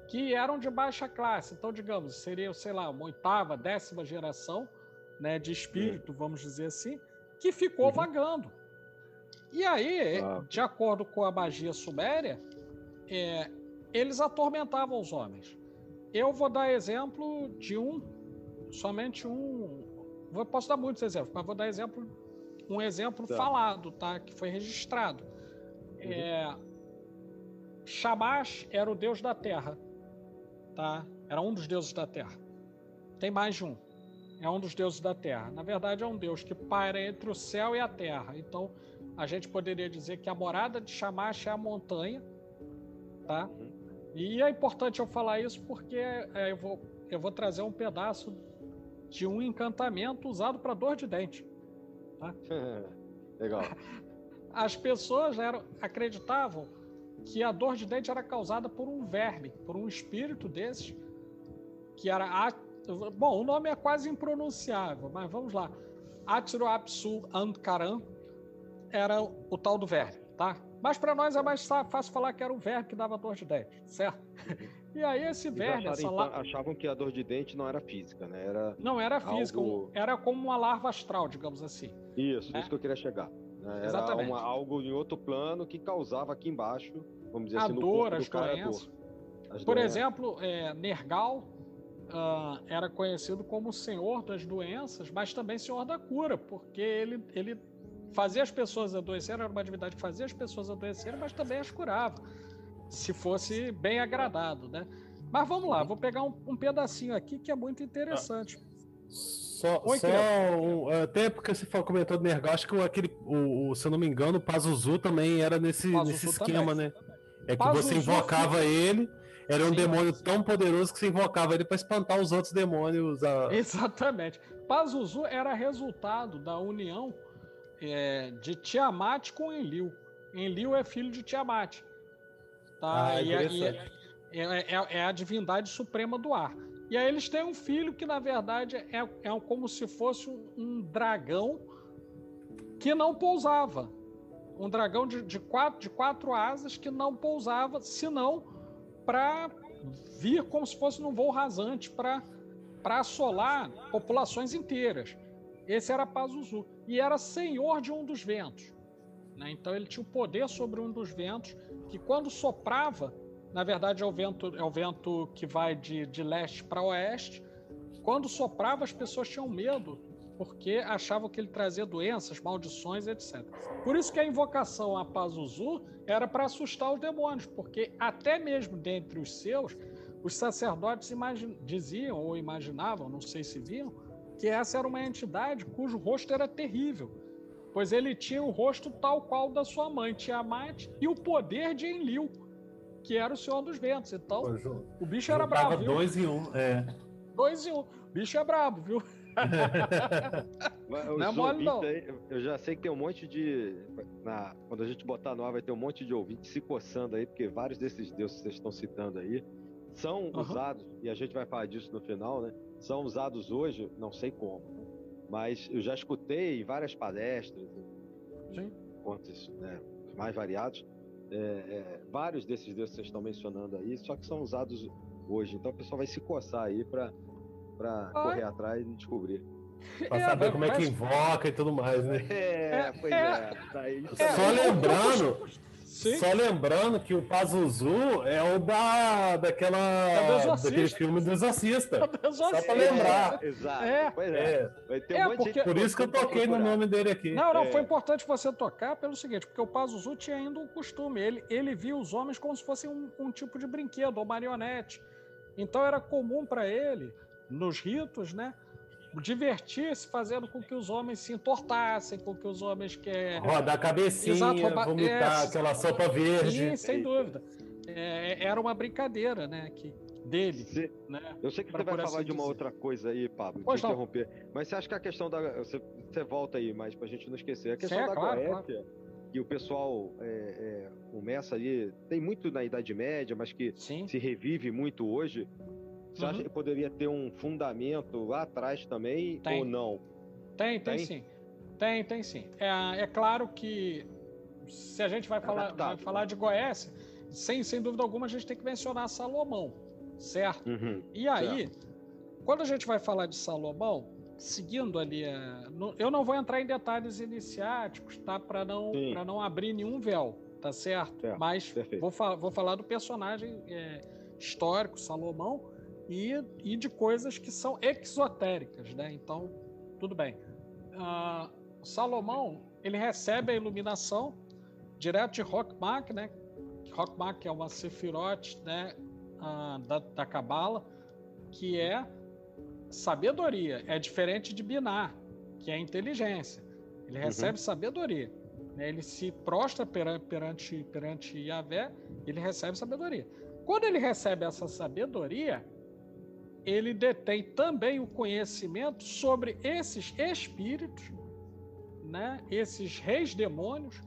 que eram de baixa classe. Então, digamos, seria, sei lá, uma oitava, décima geração né, de espírito, vamos dizer assim, que ficou uhum. vagando. E aí, ah. de acordo com a magia suméria, é, eles atormentavam os homens. Eu vou dar exemplo de um, somente um. Eu posso dar muitos exemplos, mas vou dar exemplo, um exemplo tá. falado, tá? Que foi registrado. Uhum. É, Shamash era o deus da terra, tá? Era um dos deuses da terra. Tem mais de um. É um dos deuses da terra. Na verdade, é um deus que paira entre o céu e a terra. Então, a gente poderia dizer que a morada de Shamash é a montanha, tá? Uhum. E é importante eu falar isso porque é, eu, vou, eu vou trazer um pedaço de um encantamento usado para dor de dente. Tá? Legal. As pessoas eram, acreditavam que a dor de dente era causada por um verme, por um espírito desses, que era. A, bom, o nome é quase impronunciável, mas vamos lá. Atiroapsu Ankaran era o tal do verme, tá? Mas para nós é mais fácil falar que era o verme que dava dor de dente, certo? E aí esse verme... Acharam, então, la... achavam que a dor de dente não era física, né? Era não era física, algo... era como uma larva astral, digamos assim. Isso, né? isso que eu queria chegar. Né? Era Exatamente. Uma, algo em outro plano que causava aqui embaixo, vamos dizer a assim, dor, as doenças. As Por doenças. exemplo, é, Nergal uh, era conhecido como Senhor das Doenças, mas também Senhor da Cura, porque ele, ele fazia as pessoas adoecerem, era uma atividade que fazia as pessoas adoecerem, mas também as curava, se fosse bem agradado, né? Mas vamos lá, vou pegar um, um pedacinho aqui que é muito interessante. Só, Oi, só um, até porque você comentou do Nergal, acho que aquele, o, o, se eu não me engano, o Pazuzu também era nesse, nesse esquema, também. né? É que Pazuzu você invocava foi... ele, era um Sim, demônio tão poderoso que você invocava ele para espantar os outros demônios. A... Exatamente. Pazuzu era resultado da união é, de Tiamat com Enlil. Enlil é filho de Tiamat. Tá? Ah, e, é, é, é, é, a divindade suprema do ar. E aí eles têm um filho que, na verdade, é, é como se fosse um, um dragão que não pousava. Um dragão de, de, quatro, de quatro asas que não pousava, senão para vir como se fosse num voo rasante para assolar populações inteiras. Esse era Pazuzu. E era senhor de um dos ventos. Né? Então ele tinha o poder sobre um dos ventos, que quando soprava, na verdade é o vento, é o vento que vai de, de leste para oeste. Quando soprava, as pessoas tinham medo, porque achavam que ele trazia doenças, maldições, etc. Por isso que a invocação a Pazuzu era para assustar os demônios, porque até mesmo dentre os seus, os sacerdotes diziam ou imaginavam, não sei se viam, que essa era uma entidade cujo rosto era terrível, pois ele tinha o rosto tal qual da sua mãe, Tiamat, e o poder de Enlil, que era o Senhor dos Ventos. Então, o bicho era bravo. Viu? Dois em um, é. Dois em um. O bicho é brabo, viu? Mas, não é mole, não. Aí, eu já sei que tem um monte de. Na, quando a gente botar no ar, vai ter um monte de ouvintes se coçando aí, porque vários desses deuses que vocês estão citando aí são uhum. usados, e a gente vai falar disso no final, né? são usados hoje, não sei como, né? mas eu já escutei várias palestras, contos né, mais variados, é, é, vários desses deuses que vocês estão mencionando aí, só que são usados hoje. Então o pessoal vai se coçar aí para correr atrás e descobrir. Pra é, saber como é que invoca e tudo mais, né? É, é pois é. é. Só lembrando, Sim. Só lembrando que o Pazuzu é o da, daquela, é daquele filme do Exorcista. É Só pra lembrar. É, exato. É. Pois é. é. Um porque... Por isso que eu toquei no nome dele aqui. Não, não, foi importante você tocar pelo seguinte, porque o Pazuzu tinha ainda um costume. Ele, ele via os homens como se fossem um, um tipo de brinquedo ou marionete. Então era comum para ele, nos ritos, né? Divertir-se fazendo com que os homens se entortassem, com que os homens que rodar a cabecinha, Exato, roubar... vomitar é, aquela sopa verde. Sim, sem dúvida. É, era uma brincadeira, né, que dele. Você, né, eu sei que você vai falar assim de uma dizer. outra coisa aí, Pablo, pois interromper. Mas você acha que a questão da você, você volta aí, mas para a gente não esquecer a questão Sim, é, da claro, Goécia, claro. que o pessoal é, é, começa ali, tem muito na Idade Média, mas que Sim. se revive muito hoje. Você uhum. acha que poderia ter um fundamento lá atrás também tem. ou não? Tem, tem, tem, sim. Tem, tem sim. É, é claro que se a gente vai falar, vai falar de Goécia, sem, sem dúvida alguma a gente tem que mencionar Salomão. certo? Uhum, e aí, certo. quando a gente vai falar de Salomão, seguindo ali, a, eu não vou entrar em detalhes iniciáticos, tá? Para não, não abrir nenhum véu, tá certo? certo Mas vou, vou falar do personagem é, histórico, Salomão, e, e de coisas que são exotéricas, né? Então, tudo bem. Uh, Salomão, ele recebe a iluminação direto de Rockmark, né? Rockmark é uma Sephiroth, né? Uh, da Cabala, que é sabedoria. É diferente de Binar, que é inteligência. Ele uhum. recebe sabedoria. Né? Ele se prostra perante, perante, perante Yahvé, ele recebe sabedoria. Quando ele recebe essa sabedoria, ele detém também o conhecimento sobre esses espíritos, né? esses reis demônios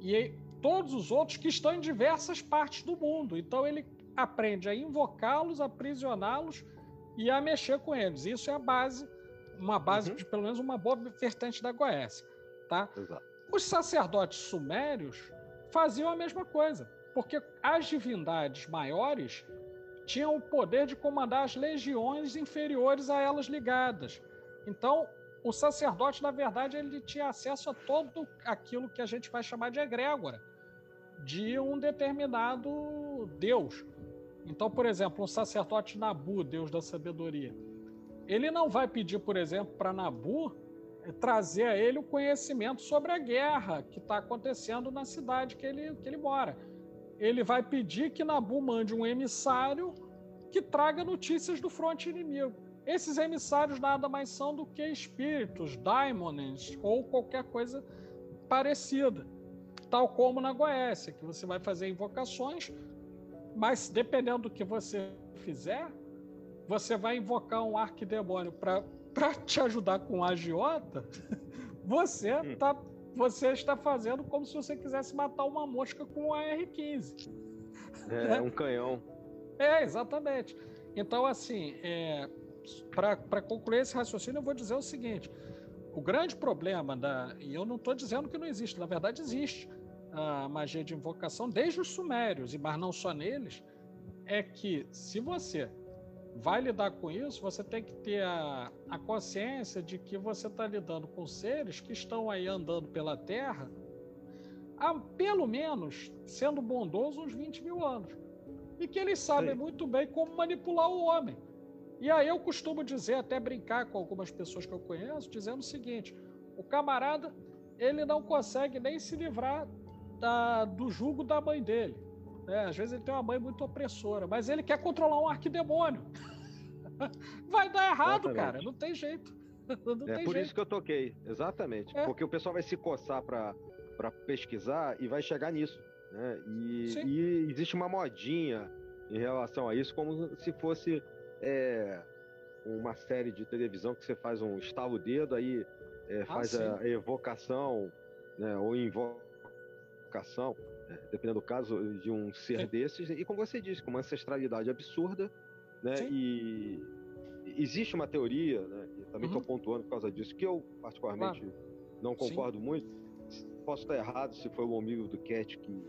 e todos os outros que estão em diversas partes do mundo. Então ele aprende a invocá-los, aprisioná-los e a mexer com eles. Isso é a base, uma base uhum. de pelo menos uma boa vertente da Goécia, tá? Exato. Os sacerdotes sumérios faziam a mesma coisa, porque as divindades maiores tinham o poder de comandar as legiões inferiores a elas ligadas. Então, o sacerdote, na verdade, ele tinha acesso a todo aquilo que a gente vai chamar de egrégora, de um determinado Deus. Então, por exemplo, um sacerdote Nabu, Deus da sabedoria, ele não vai pedir, por exemplo, para Nabu eh, trazer a ele o conhecimento sobre a guerra que está acontecendo na cidade que ele, que ele mora. Ele vai pedir que Nabu mande um emissário que traga notícias do fronte inimigo. Esses emissários nada mais são do que espíritos, daimons ou qualquer coisa parecida. Tal como na Goécia, que você vai fazer invocações mas dependendo do que você fizer, você vai invocar um arquidemônio para te ajudar com a agiota, você, hum. Você está fazendo como se você quisesse matar uma mosca com um AR-15. É, é, um canhão. É, exatamente. Então, assim, é, para concluir esse raciocínio, eu vou dizer o seguinte: o grande problema da. E eu não estou dizendo que não existe, na verdade existe a magia de invocação desde os sumérios, e mas não só neles, é que se você vai lidar com isso, você tem que ter a, a consciência de que você está lidando com seres que estão aí andando pela Terra há pelo menos, sendo bondoso, uns 20 mil anos. E que eles sabem Sim. muito bem como manipular o homem. E aí eu costumo dizer, até brincar com algumas pessoas que eu conheço, dizendo o seguinte: o camarada ele não consegue nem se livrar da, do jugo da mãe dele. É, às vezes ele tem uma mãe muito opressora, mas ele quer controlar um arquidemônio. Vai dar errado, Exatamente. cara. Não tem jeito. Não é tem por jeito. isso que eu toquei. Exatamente. É. Porque o pessoal vai se coçar para pesquisar e vai chegar nisso. Né? E, e, existe uma modinha em relação a isso, como se fosse é, uma série de televisão que você faz um estalo dedo, aí é, ah, faz a evocação, né, ou invoca invocação, dependendo do caso, de um ser Sim. desses, e como você disse, com uma ancestralidade absurda, né? Sim. E existe uma teoria, né? E também estou uhum. pontuando por causa disso, que eu particularmente claro. não concordo Sim. muito. Posso estar errado se foi o amigo do Cat que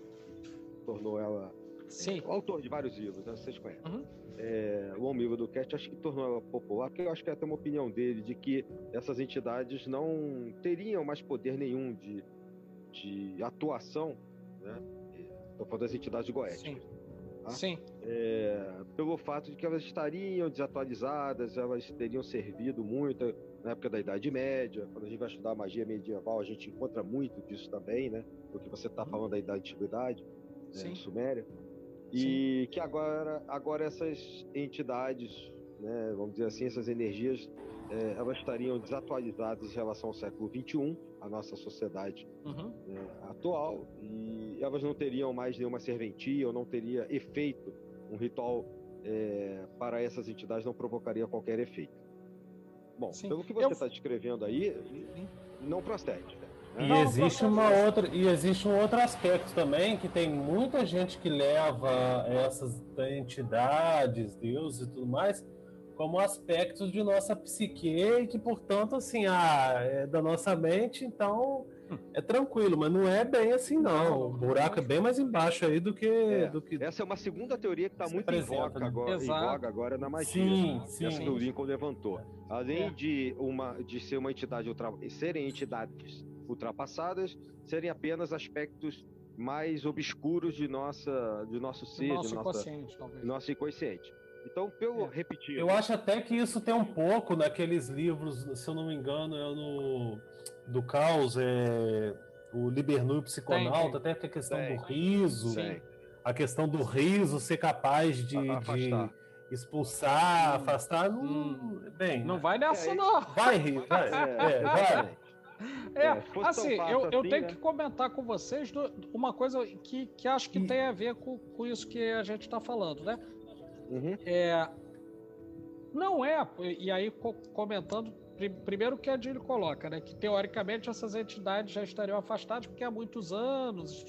tornou ela. Sim. É, o autor de vários livros, né? Vocês conhecem. Uhum. É, o amigo do Cat, acho que tornou ela popular, porque eu acho que é até uma opinião dele de que essas entidades não teriam mais poder nenhum de de atuação, né? Estou falando das entidades goéticas. Sim. Tá? Sim. É, pelo fato de que elas estariam desatualizadas, elas teriam servido muito na época da Idade Média. Quando a gente vai estudar magia medieval, a gente encontra muito disso também, né? Porque você está uhum. falando da antiguidade, né? Suméria. E Sim. que agora, agora essas entidades, né, vamos dizer assim, essas energias é, elas estariam desatualizadas em relação ao século XXI, a nossa sociedade uhum. né, atual, e elas não teriam mais nenhuma serventia, ou não teria efeito, um ritual é, para essas entidades não provocaria qualquer efeito. Bom, Sim. pelo que você está Eu... descrevendo aí, não procede. Né? E existe uma outra e existe um outro aspecto também que tem muita gente que leva essas entidades, deuses e tudo mais como aspectos de nossa psique e que, portanto, assim, ah, é da nossa mente, então é tranquilo, mas não é bem assim, não. O buraco é bem mais embaixo aí do que. É, do que essa é uma segunda teoria que está muito em voga, né? agora, em voga agora na magia. Sim, né? sim. Essa que o Lincoln levantou. Além é. de, uma, de ser uma entidade ultra, serem entidades ultrapassadas, serem apenas aspectos mais obscuros de nossa de nosso ser, nosso de nossa, inconsciente, talvez. nosso inconsciente. Então, pelo é. repetir. Eu acho até que isso tem um pouco naqueles livros, se eu não me engano, é no do Caos, é o Libernu e o Psiconauta, tem, tem. até a questão tem. do riso, Sim. a questão do riso ser capaz de, de expulsar, hum. afastar, não, hum. bem. Não vai nessa, é, não. Vai rir, vai. É, é, vai. É, é assim, eu, eu assim, tenho né? que comentar com vocês do, uma coisa que, que acho que e... tem a ver com, com isso que a gente está falando, né? Uhum. É, não é, e aí comentando, primeiro que a Dilly coloca, né? Que teoricamente essas entidades já estariam afastadas porque há muitos anos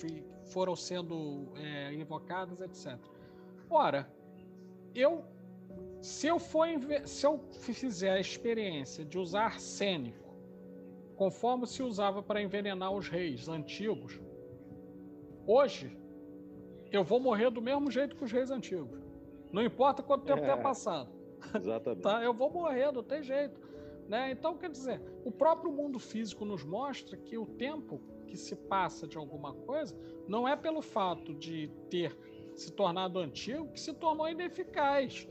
foram sendo é, invocadas, etc. Ora, eu se eu for se eu fizer a experiência de usar arsênico conforme se usava para envenenar os reis antigos, hoje eu vou morrer do mesmo jeito que os reis antigos. Não importa quanto tempo é, tenha passado. Exatamente. tá? Eu vou morrer, não tem jeito. Né? Então, quer dizer, o próprio mundo físico nos mostra que o tempo que se passa de alguma coisa não é pelo fato de ter se tornado antigo que se tornou ineficaz.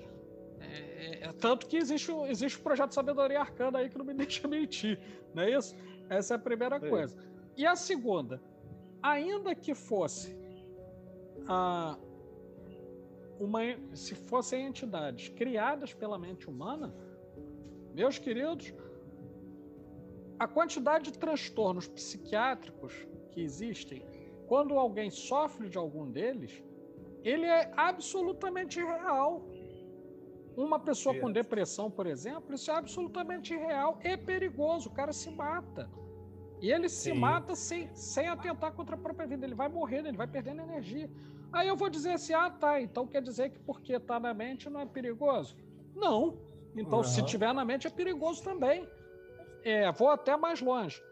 É, é, é, tanto que existe, existe o projeto de sabedoria arcana aí que não me deixa mentir, não é isso? Essa é a primeira é. coisa. E a segunda, ainda que fosse a uma, se fossem entidades criadas pela mente humana, meus queridos, a quantidade de transtornos psiquiátricos que existem, quando alguém sofre de algum deles, ele é absolutamente real. Uma pessoa com depressão, por exemplo, isso é absolutamente real e perigoso. O cara se mata. E ele Sim. se mata sem, sem atentar contra a própria vida. Ele vai morrendo, ele vai perdendo energia. Aí eu vou dizer assim: ah, tá, então quer dizer que porque está na mente não é perigoso? Não. Então, uhum. se tiver na mente, é perigoso também. É, vou até mais longe.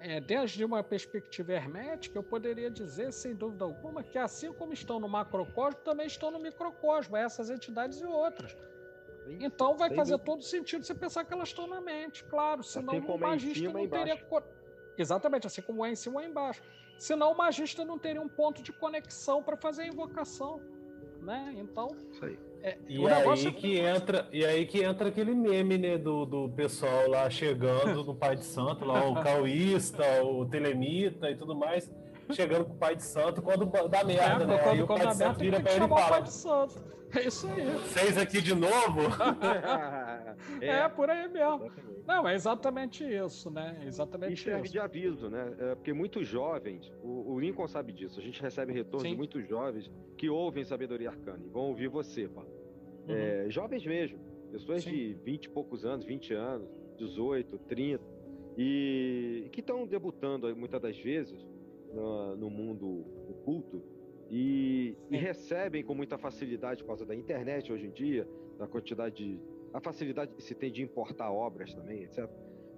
É, desde uma perspectiva hermética, eu poderia dizer, sem dúvida alguma, que assim como estão no macrocosmo, também estão no microcosmo, essas entidades e outras. Então vai fazer todo sentido você pensar que elas estão na mente, claro, senão assim o magista não teria. Exatamente, assim como é em cima ou é embaixo. Senão o magista não teria um ponto de conexão para fazer a invocação. Né? Então. Isso aí. É, e, aí é... que entra, e aí que entra aquele meme né, do, do pessoal lá chegando no Pai de Santo, lá, o cauísta, o telemita e tudo mais, chegando com o Pai de Santo quando dá merda, é, né? Quando, aí o Pai de Santo vira pra ele e fala. É isso aí. Vocês aqui de novo? é, é, por aí mesmo. Exatamente. Não, é exatamente isso, né? Exatamente isso. serve de aviso, né? É, porque muitos jovens, o, o, Lincoln sabe disso, a gente recebe retorno Sim. de muitos jovens que ouvem sabedoria arcana e vão ouvir você, Paulo. Uhum. É, jovens mesmo, pessoas Sim. de 20 e poucos anos, 20 anos, 18, 30, e que estão debutando muitas das vezes no, no mundo oculto e, e, recebem com muita facilidade por causa da internet hoje em dia, da quantidade de. A facilidade que se tem de importar obras também, etc.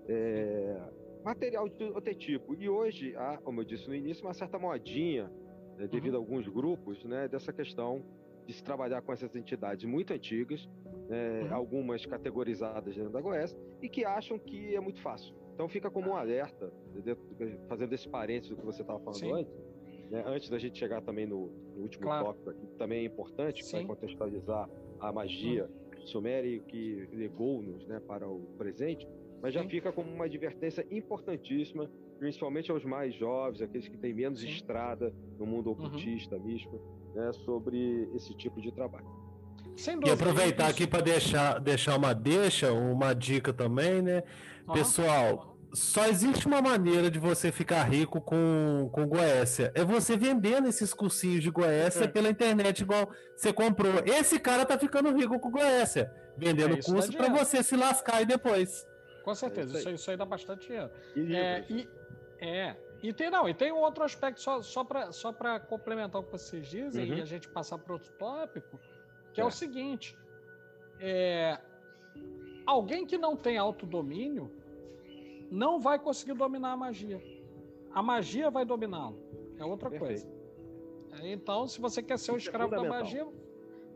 É, material de todo tipo. E hoje há, como eu disse no início, uma certa modinha, né, devido uhum. a alguns grupos, né, dessa questão de se trabalhar com essas entidades muito antigas, né, uhum. algumas categorizadas dentro da GOES, e que acham que é muito fácil. Então fica como um alerta, fazendo esse parênteses do que você estava falando Sim. antes, né, antes da gente chegar também no, no último claro. tópico que também é importante para contextualizar a magia hum. Suméria que legou-nos né, para o presente, mas já Sim. fica como uma advertência importantíssima, principalmente aos mais jovens, aqueles que têm menos Sim. estrada no mundo uhum. ocultista, uhum. místico, né, sobre esse tipo de trabalho. E aproveitar aqui para deixar, deixar uma deixa, uma dica também, né? Uhum. Pessoal, só existe uma maneira de você ficar rico com, com Goécia. É você vendendo esses cursinhos de Goécia é. pela internet, igual você comprou. Esse cara tá ficando rico com Goécia. Vendendo é, curso para você se lascar aí depois. Com certeza, é isso, aí. isso, aí dá bastante dinheiro. E, é, e, é, e tem, não, e tem um outro aspecto, só, só para só complementar o que vocês dizem uhum. e a gente passar para outro tópico, que é, o seguinte: é, alguém que não tem autodomínio não vai conseguir dominar a magia. a magia vai dominá-lo. É outra Perfeito. coisa. Então, se você quer ser o um é escravo é da magia,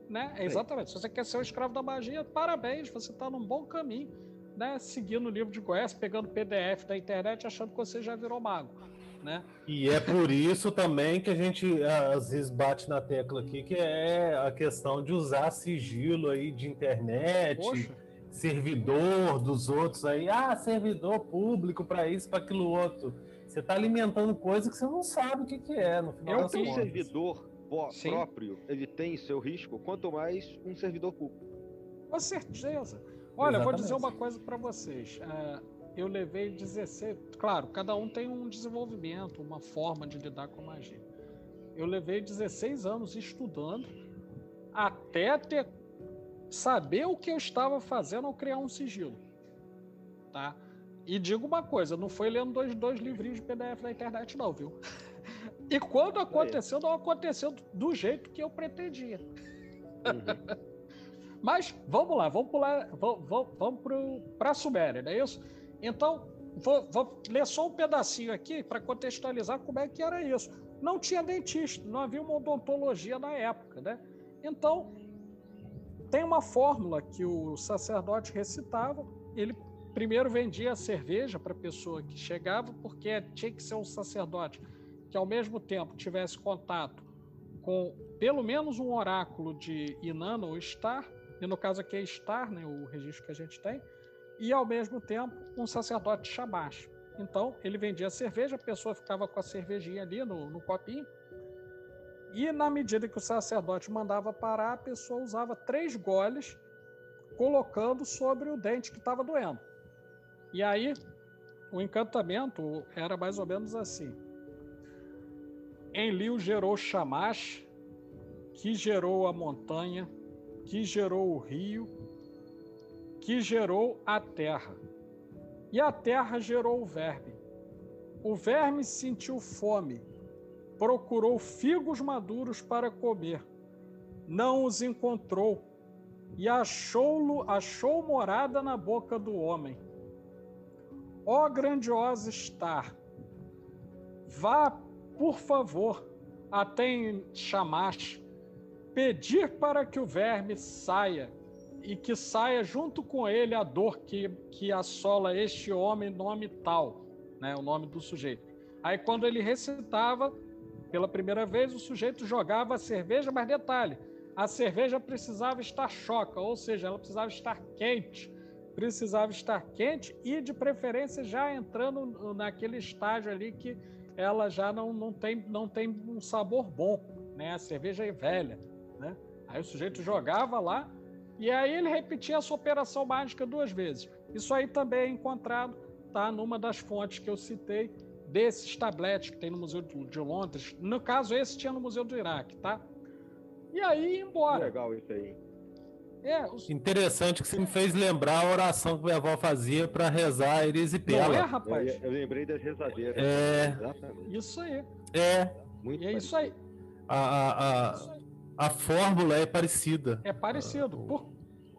né? Exatamente. Se você quer ser o um escravo da magia, parabéns, você está num bom caminho, né? Seguindo o livro de Goiás, pegando PDF da internet, achando que você já virou mago. Né? E é por isso também que a gente às vezes bate na tecla aqui, que é a questão de usar sigilo aí de internet, Poxa. Servidor dos outros aí, ah, servidor público para isso, para aquilo outro. Você está alimentando coisa que você não sabe o que, que é. No final é um servidor Sim. próprio, ele tem seu risco, quanto mais um servidor público. Com certeza. Olha, Exatamente. vou dizer uma coisa para vocês. É, eu levei 16. Claro, cada um tem um desenvolvimento, uma forma de lidar com a magia. Eu levei 16 anos estudando até ter saber o que eu estava fazendo ao criar um sigilo. Tá? E digo uma coisa, não foi lendo dois, dois livrinhos de PDF na internet, não, viu? E quando aconteceu, não aconteceu do jeito que eu pretendia. Uhum. Mas vamos lá, vamos pular, vamos, vamos, para a Suméria, não é isso? Então, vou, vou ler só um pedacinho aqui para contextualizar como é que era isso. Não tinha dentista, não havia uma odontologia na época, né? Então, tem uma fórmula que o sacerdote recitava, ele primeiro vendia a cerveja para a pessoa que chegava, porque tinha que ser um sacerdote que ao mesmo tempo tivesse contato com pelo menos um oráculo de Inanna ou Star, e no caso aqui é Star, né, o registro que a gente tem, e ao mesmo tempo um sacerdote Shamash. Então ele vendia cerveja, a pessoa ficava com a cervejinha ali no, no copinho, e na medida que o sacerdote mandava parar, a pessoa usava três goles, colocando sobre o dente que estava doendo. E aí, o encantamento era mais ou menos assim. Enlil gerou Shamash, que gerou a montanha, que gerou o rio, que gerou a terra. E a terra gerou o verme. O verme sentiu fome, procurou figos maduros para comer. Não os encontrou e achou, achou morada na boca do homem. Ó grandiosa estar, vá, por favor, até em Chamash, pedir para que o verme saia e que saia junto com ele a dor que, que assola este homem, nome tal, né, o nome do sujeito. Aí, quando ele recitava pela primeira vez, o sujeito jogava a cerveja, mas detalhe, a cerveja precisava estar choca, ou seja, ela precisava estar quente precisava estar quente e, de preferência, já entrando naquele estágio ali que ela já não, não, tem, não tem um sabor bom, né? A cerveja é velha, né? Aí o sujeito jogava lá e aí ele repetia essa operação mágica duas vezes. Isso aí também é encontrado, tá? Numa das fontes que eu citei desses tabletes que tem no Museu de Londres. No caso, esse tinha no Museu do Iraque, tá? E aí, embora. Legal isso aí. É, os... Interessante que você me fez lembrar a oração que minha avó fazia para rezar erisipela. Não é, rapaz? Eu, eu lembrei das rezadeiras. É. Isso aí. É. Muito e é isso aí. A, a, a, a, fórmula é parecida. É parecido. A, Por...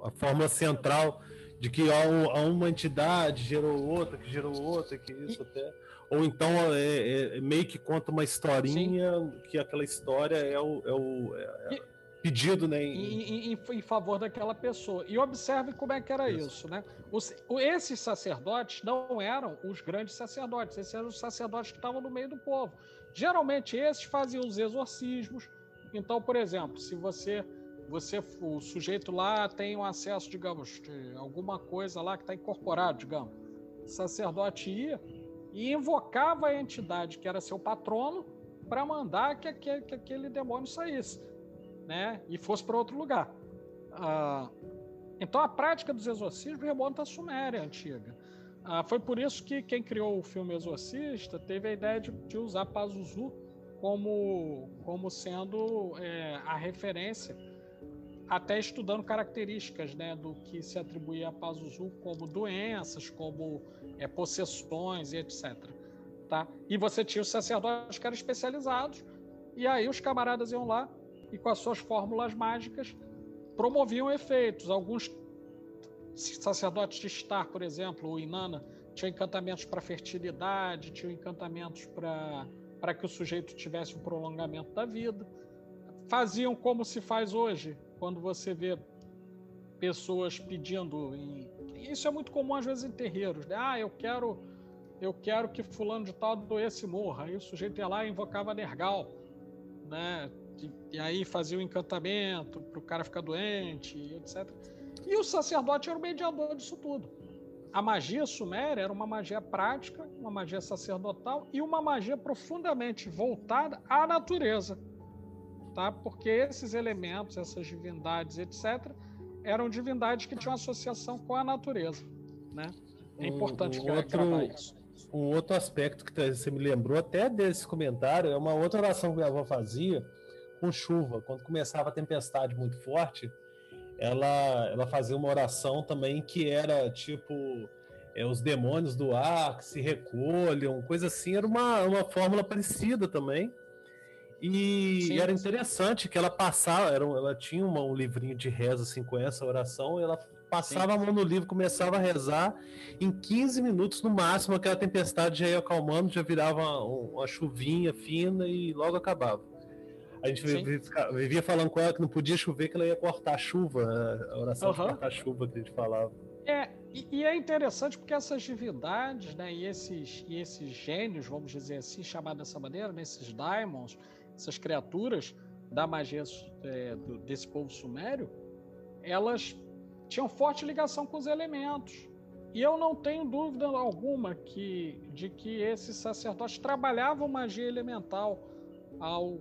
a fórmula central de que há, uma entidade gerou outra, que gerou outra, que isso e... até. Ou então é, é, meio que conta uma historinha, Sim. que aquela história é o. É o é, e pedido, né? Em... Em, em, em... favor daquela pessoa. E observe como é que era isso, isso né? Os, esses sacerdotes não eram os grandes sacerdotes, esses eram os sacerdotes que estavam no meio do povo. Geralmente esses faziam os exorcismos. Então, por exemplo, se você você o sujeito lá tem um acesso, digamos, de alguma coisa lá que está incorporado, digamos. O sacerdote ia e invocava a entidade que era seu patrono para mandar que aquele, que aquele demônio saísse né, e fosse para outro lugar. Ah, então a prática dos exorcismos remonta à Suméria antiga. Ah, foi por isso que quem criou o filme Exorcista teve a ideia de, de usar Pazuzu como, como sendo é, a referência, até estudando características né, do que se atribuía a Pazuzu como doenças, como é, possessões e etc. Tá? E você tinha os sacerdotes que eram especializados, e aí os camaradas iam lá e com as suas fórmulas mágicas promoviam efeitos. Alguns sacerdotes de Star, por exemplo, o Inanna, tinha encantamentos para fertilidade, tinha encantamentos para que o sujeito tivesse um prolongamento da vida. Faziam como se faz hoje, quando você vê pessoas pedindo. Em... Isso é muito comum às vezes em terreiros. Né? Ah, eu quero, eu quero que fulano de tal doesse morra. Aí o sujeito ia lá e invocava Nergal, né? E, e aí fazia o um encantamento para o cara ficar doente, etc. E o sacerdote era o mediador disso tudo. A magia suméria era uma magia prática, uma magia sacerdotal e uma magia profundamente voltada à natureza. Tá? Porque esses elementos, essas divindades, etc., eram divindades que tinham associação com a natureza. Né? É importante um, outro, isso. Um outro aspecto que você me lembrou até desse comentário é uma outra oração que minha avó fazia com chuva. Quando começava a tempestade muito forte, ela, ela fazia uma oração também que era tipo é, os demônios do ar que se recolham, coisa assim, era uma, uma fórmula parecida também. E sim, era interessante que ela passava, era, ela tinha uma, um livrinho de reza assim com essa oração, e ela passava sim. a mão no livro, começava a rezar, em 15 minutos no máximo aquela tempestade já ia acalmando, já virava uma, uma chuvinha fina e logo acabava. A gente vivia, vivia, falando com ela que não podia chover, que ela ia cortar a chuva, a oração uhum. de cortar a chuva que a gente falava. É, e, e, é interessante porque essas divindades, né, e esses, e esses gênios, vamos dizer assim, chamados dessa maneira, né, esses daimons, essas criaturas da magia é, do, desse povo sumério, elas tinham forte ligação com os elementos. E eu não tenho dúvida alguma que, de que esses sacerdotes trabalhavam magia elemental ao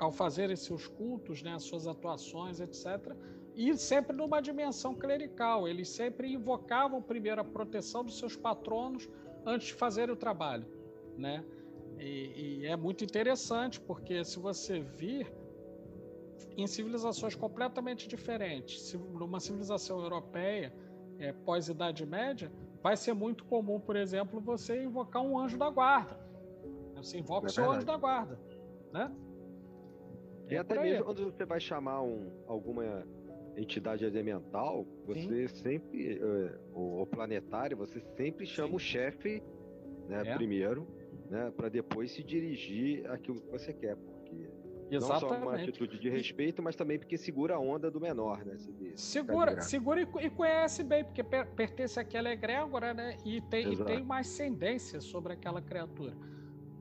ao fazerem seus cultos, né, as suas atuações, etc. E sempre numa dimensão clerical. Eles sempre invocavam primeiro a proteção dos seus patronos antes de fazer o trabalho, né? E, e é muito interessante porque se você vir em civilizações completamente diferentes, numa civilização europeia é, pós-idade média, vai ser muito comum, por exemplo, você invocar um anjo da guarda. Você invoca é o seu anjo da guarda, né? E até mesmo quando você vai chamar um, alguma entidade elemental, você Sim. sempre, uh, o, o, planetário, você sempre chama Sim. o chefe né, é. primeiro, né, para depois se dirigir àquilo que você quer, porque Exatamente. não só uma atitude de respeito, mas também porque segura a onda do menor, né? segura, segura e, e, conhece bem, porque per, pertence àquela egrégora, né? E tem, e tem uma ascendência sobre aquela criatura,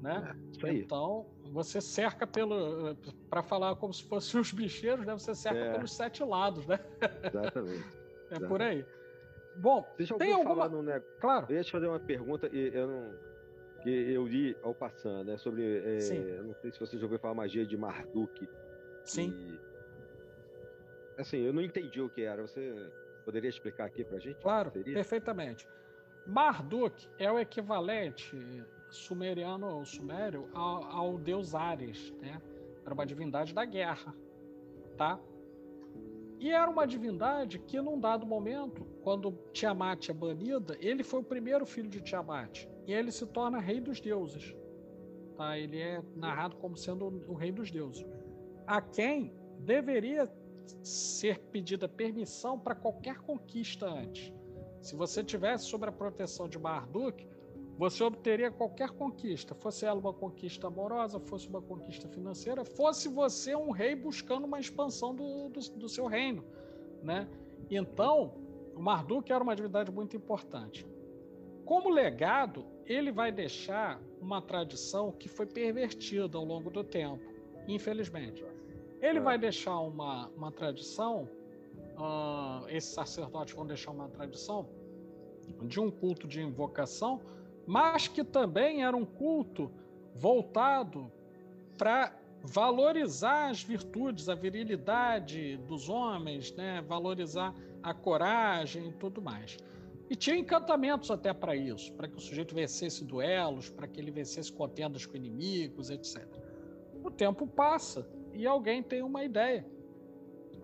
né? É. Então, você cerca pelo. Para falar como se fossem os bicheiros, né? Você cerca é. pelos sete lados, né? Exatamente. é Exatamente. por aí. Bom, Deixa tem alguma... falar no negócio. Claro. Eu ia te fazer uma pergunta e eu não. Que eu li ao passando, né? Sobre. É, não sei se você já ouviu falar magia de Marduk. Sim. E, assim, eu não entendi o que era. Você poderia explicar aqui pra gente? Claro, perfeitamente. Marduk é o equivalente sumeriano ou sumério ao, ao deus Ares, né? Era uma divindade da guerra, tá? E era uma divindade que, num dado momento, quando Tiamat é banida, ele foi o primeiro filho de Tiamat. E ele se torna rei dos deuses. Tá? Ele é narrado como sendo o rei dos deuses. A quem deveria ser pedida permissão para qualquer conquista antes. Se você tivesse sob a proteção de Marduk, você obteria qualquer conquista, fosse ela uma conquista amorosa, fosse uma conquista financeira, fosse você um rei buscando uma expansão do, do, do seu reino, né? Então, o Marduk era uma divindade muito importante. Como legado, ele vai deixar uma tradição que foi pervertida ao longo do tempo, infelizmente. Ele é. vai deixar uma, uma tradição, uh, esses sacerdotes vão deixar uma tradição de um culto de invocação mas que também era um culto voltado para valorizar as virtudes, a virilidade dos homens, né? valorizar a coragem e tudo mais. E tinha encantamentos até para isso, para que o sujeito vencesse duelos, para que ele vencesse contendas com inimigos, etc. O tempo passa e alguém tem uma ideia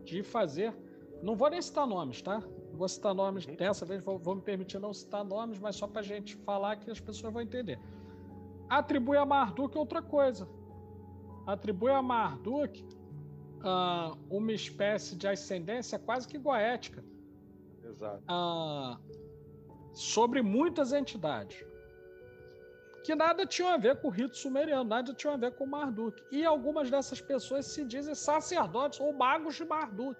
de fazer. Não vou nem citar nomes, tá? vou citar nomes uhum. dessa vez, vou, vou, me permitir não citar nomes, mas só para a gente falar que as pessoas vão entender. Atribui a Marduk outra coisa. Atribui a Marduk uh, uma espécie de ascendência quase que goética. Exato. Uh, sobre muitas entidades que nada tinham a ver com o rito sumeriano, nada tinha a ver com Marduk. E algumas dessas pessoas se dizem sacerdotes ou magos de Marduk.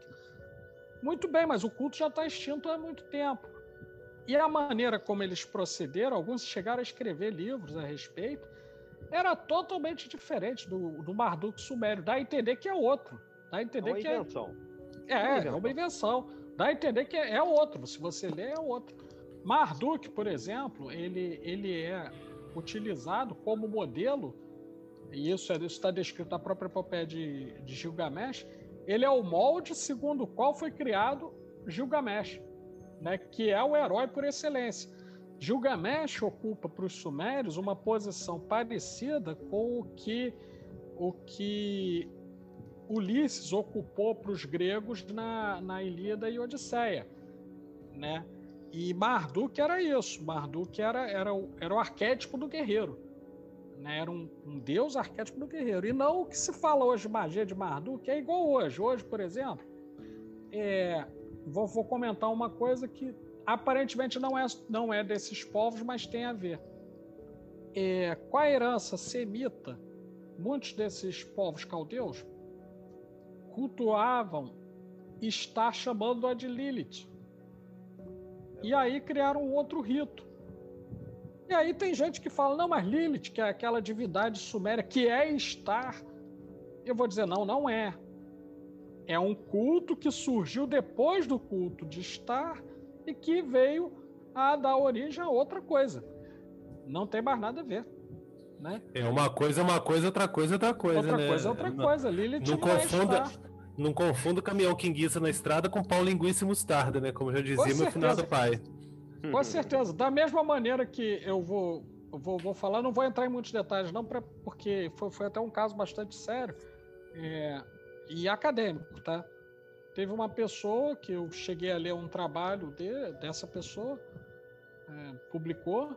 Muito bem, mas o culto já está extinto há muito tempo. E a maneira como eles procederam, alguns chegaram a escrever livros a respeito, era totalmente diferente do, do Marduk sumério. Dá a entender que é outro. Dá a entender é uma que é invenção. é. É, é uma invenção. Dá a entender que é, é outro. Se você ler, é outro. Marduk, por exemplo, ele, ele é utilizado como modelo, e isso é, está descrito na própria epopeia de, de Gilgamesh, ele é o molde segundo o qual foi criado Gilgamesh, né, que é o herói por excelência. Gilgamesh ocupa para os sumérios uma posição parecida com o que o que Ulisses ocupou para os gregos na, na Ilíada e Odisseia, né? E Marduk era isso. Marduk era, era, o, era o arquétipo do guerreiro. Né? Era um, um, deus arquétipo do guerreiro. E não o que se fala hoje de magia de Marduk, é igual hoje. Hoje, por exemplo, é, vou, vou comentar uma coisa que aparentemente não é, não é desses povos, mas tem a ver. É, com a herança semita, muitos desses povos caldeus cultuavam estar chamando-a de Lilith. E aí criaram um outro rito. E aí tem gente que fala, não, mas Lilith, que é aquela divindade suméria, que é estar. Eu vou dizer, não, não é. É um culto que surgiu depois do culto de estar e que veio a dar origem a outra coisa. Não tem mais nada a ver. Né? É uma coisa, uma coisa, outra coisa, outra coisa. Outra né? coisa, outra coisa. Lilith não, não é confunda, é não confunda caminhão que enguiça na estrada com pau linguiça e mostarda, né? Como já dizia meu finado pai. Com certeza. Da mesma maneira que eu vou, vou, vou falar, não vou entrar em muitos detalhes, não, pra, porque foi, foi até um caso bastante sério é, e acadêmico, tá? Teve uma pessoa que eu cheguei a ler um trabalho de, dessa pessoa, é, publicou,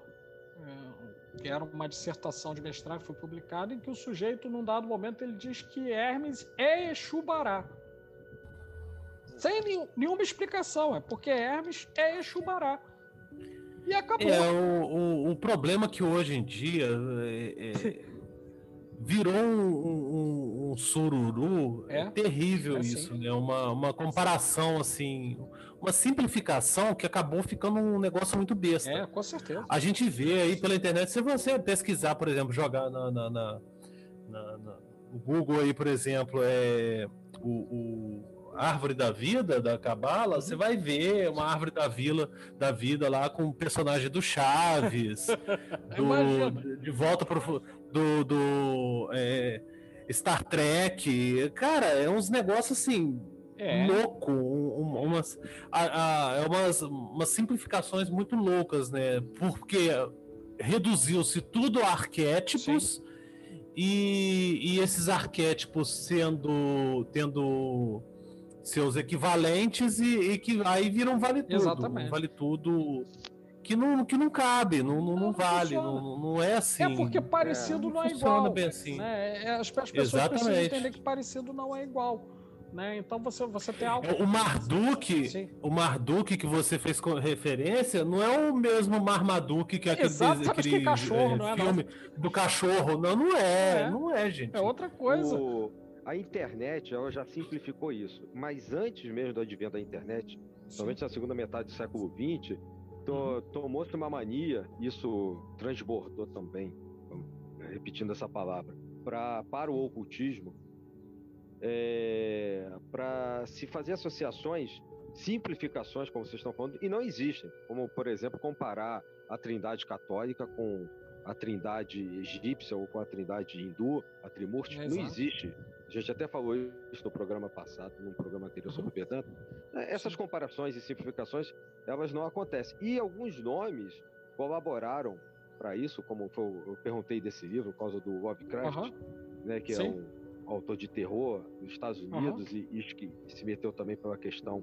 que era uma dissertação de mestrado, foi publicado, em que o sujeito, num dado momento, ele diz que Hermes é Exubará. Sem nenhuma explicação, é porque Hermes é Exubará. E acabou. É, o, o, o problema que hoje em dia é, é, virou um, um, sururu. É, é terrível é isso, né? Uma, uma comparação assim, uma simplificação que acabou ficando um negócio muito besta. É, com certeza. A gente vê aí pela internet, se você pesquisar, por exemplo, jogar na, na, na, na no Google aí, por exemplo, é o, o árvore da vida da Cabala, uhum. você vai ver uma árvore da vila da vida lá com o personagem do Chaves, do, de volta pro do, do é, Star Trek, cara, é uns negócios assim é. louco, um, umas, a, a, é umas, umas simplificações muito loucas, né? Porque reduziu-se tudo a arquétipos. E, e, esses arquétipos sendo tendo seus equivalentes e, e, que aí viram vale tudo. Exatamente. Vale tudo que não, que não cabe, não, não, não vale, não, não é assim. É porque parecido é, não, é igual. Bem assim. Né? É, as, as pessoas Exatamente. precisam entender que parecido não é igual. Né? Então você, você tem algo. O Marduk, o Marduk que você fez referência, não é o mesmo Marmaduke que é aquele, aquele que cachorro, é, não é, filme não. do cachorro. Não, não é, é, não é, gente. É outra coisa. O a internet ela já simplificou isso, mas antes mesmo do advento da internet, somente na segunda metade do século XX, to, tomou-se uma mania, isso transbordou também, repetindo essa palavra, pra, para o ocultismo, é, para se fazer associações, simplificações, como vocês estão falando, e não existem, como, por exemplo, comparar a trindade católica com a trindade egípcia ou com a trindade hindu, a Trimurti, é, não existe a gente até falou isso no programa passado, num programa anterior sobre o Vedanta. É, essas comparações e simplificações, elas não acontecem. E alguns nomes colaboraram para isso, como foi, eu perguntei desse livro, por causa do Lovecraft, uhum. né, que é Sim. é um autor de terror dos Estados Unidos uhum. e, e que se meteu também pela questão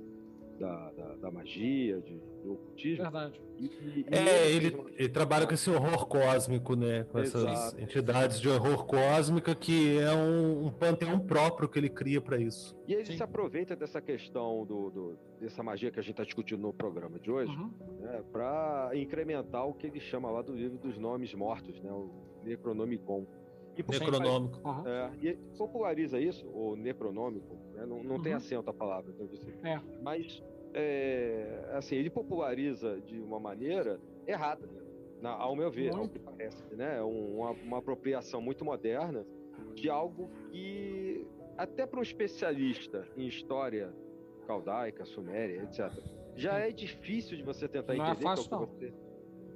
da, da, da magia, de, do ocultismo. Verdade. E, e, é, ele, ele, ele, trabalha com esse horror cósmico, né? Com Exato. essas entidades de horror cósmica, que é um, um panteão próprio que ele cria para isso. E ele Sim. se aproveita dessa questão do, do, dessa magia que a gente está discutindo no programa de hoje, uhum. né, para incrementar o que ele chama lá do livro dos nomes mortos, né? O Necronomicon. E Necronômico. Uhum. É, e populariza isso, o necronômico, né? não, não uhum. tem acento a palavra, então, é. mas é, assim, ele populariza de uma maneira errada, né? Na, ao meu ver, ao que parece, né? Uma, uma apropriação muito moderna de algo que até para um especialista em história caldaica, suméria, etc. Já é difícil de você tentar não é entender. É fácil, não. Você,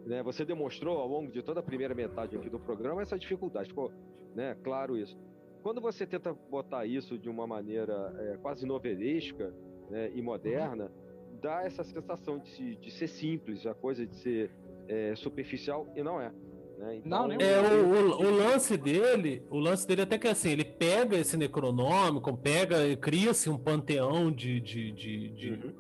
né, você demonstrou ao longo de toda a primeira metade aqui do programa essa dificuldade. Ficou né, claro isso. Quando você tenta botar isso de uma maneira é, quase novelesca né, e moderna, dá essa sensação de, de ser simples, a coisa de ser é, superficial, e não é. Né? Então, não, é o, o, o, lance dele, o lance dele até que é assim, ele pega esse necronômico, pega, cria-se um panteão de, de, de, de uhum.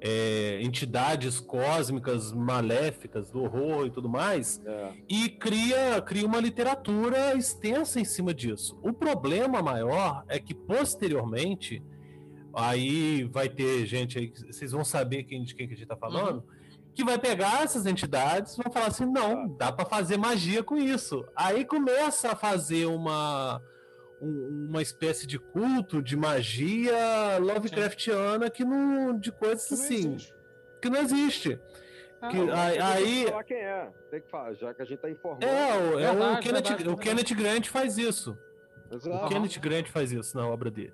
É, entidades cósmicas maléficas do horror e tudo mais, é. e cria, cria uma literatura extensa em cima disso. O problema maior é que posteriormente aí vai ter gente aí, vocês vão saber quem, de quem que a gente está falando. Uhum que vai pegar essas entidades e vão falar assim: não, dá para fazer magia com isso. Aí começa a fazer uma, uma espécie de culto de magia Lovecraftiana que não, de coisas que assim, existe. que não existe. Ah, que, aí, aí falar quem é, tem que falar, já que a gente tá informando. É, o, é verdade, o, Kenneth, verdade, o Kenneth Grant faz isso. Exato. O Kenneth Grant faz isso na obra dele.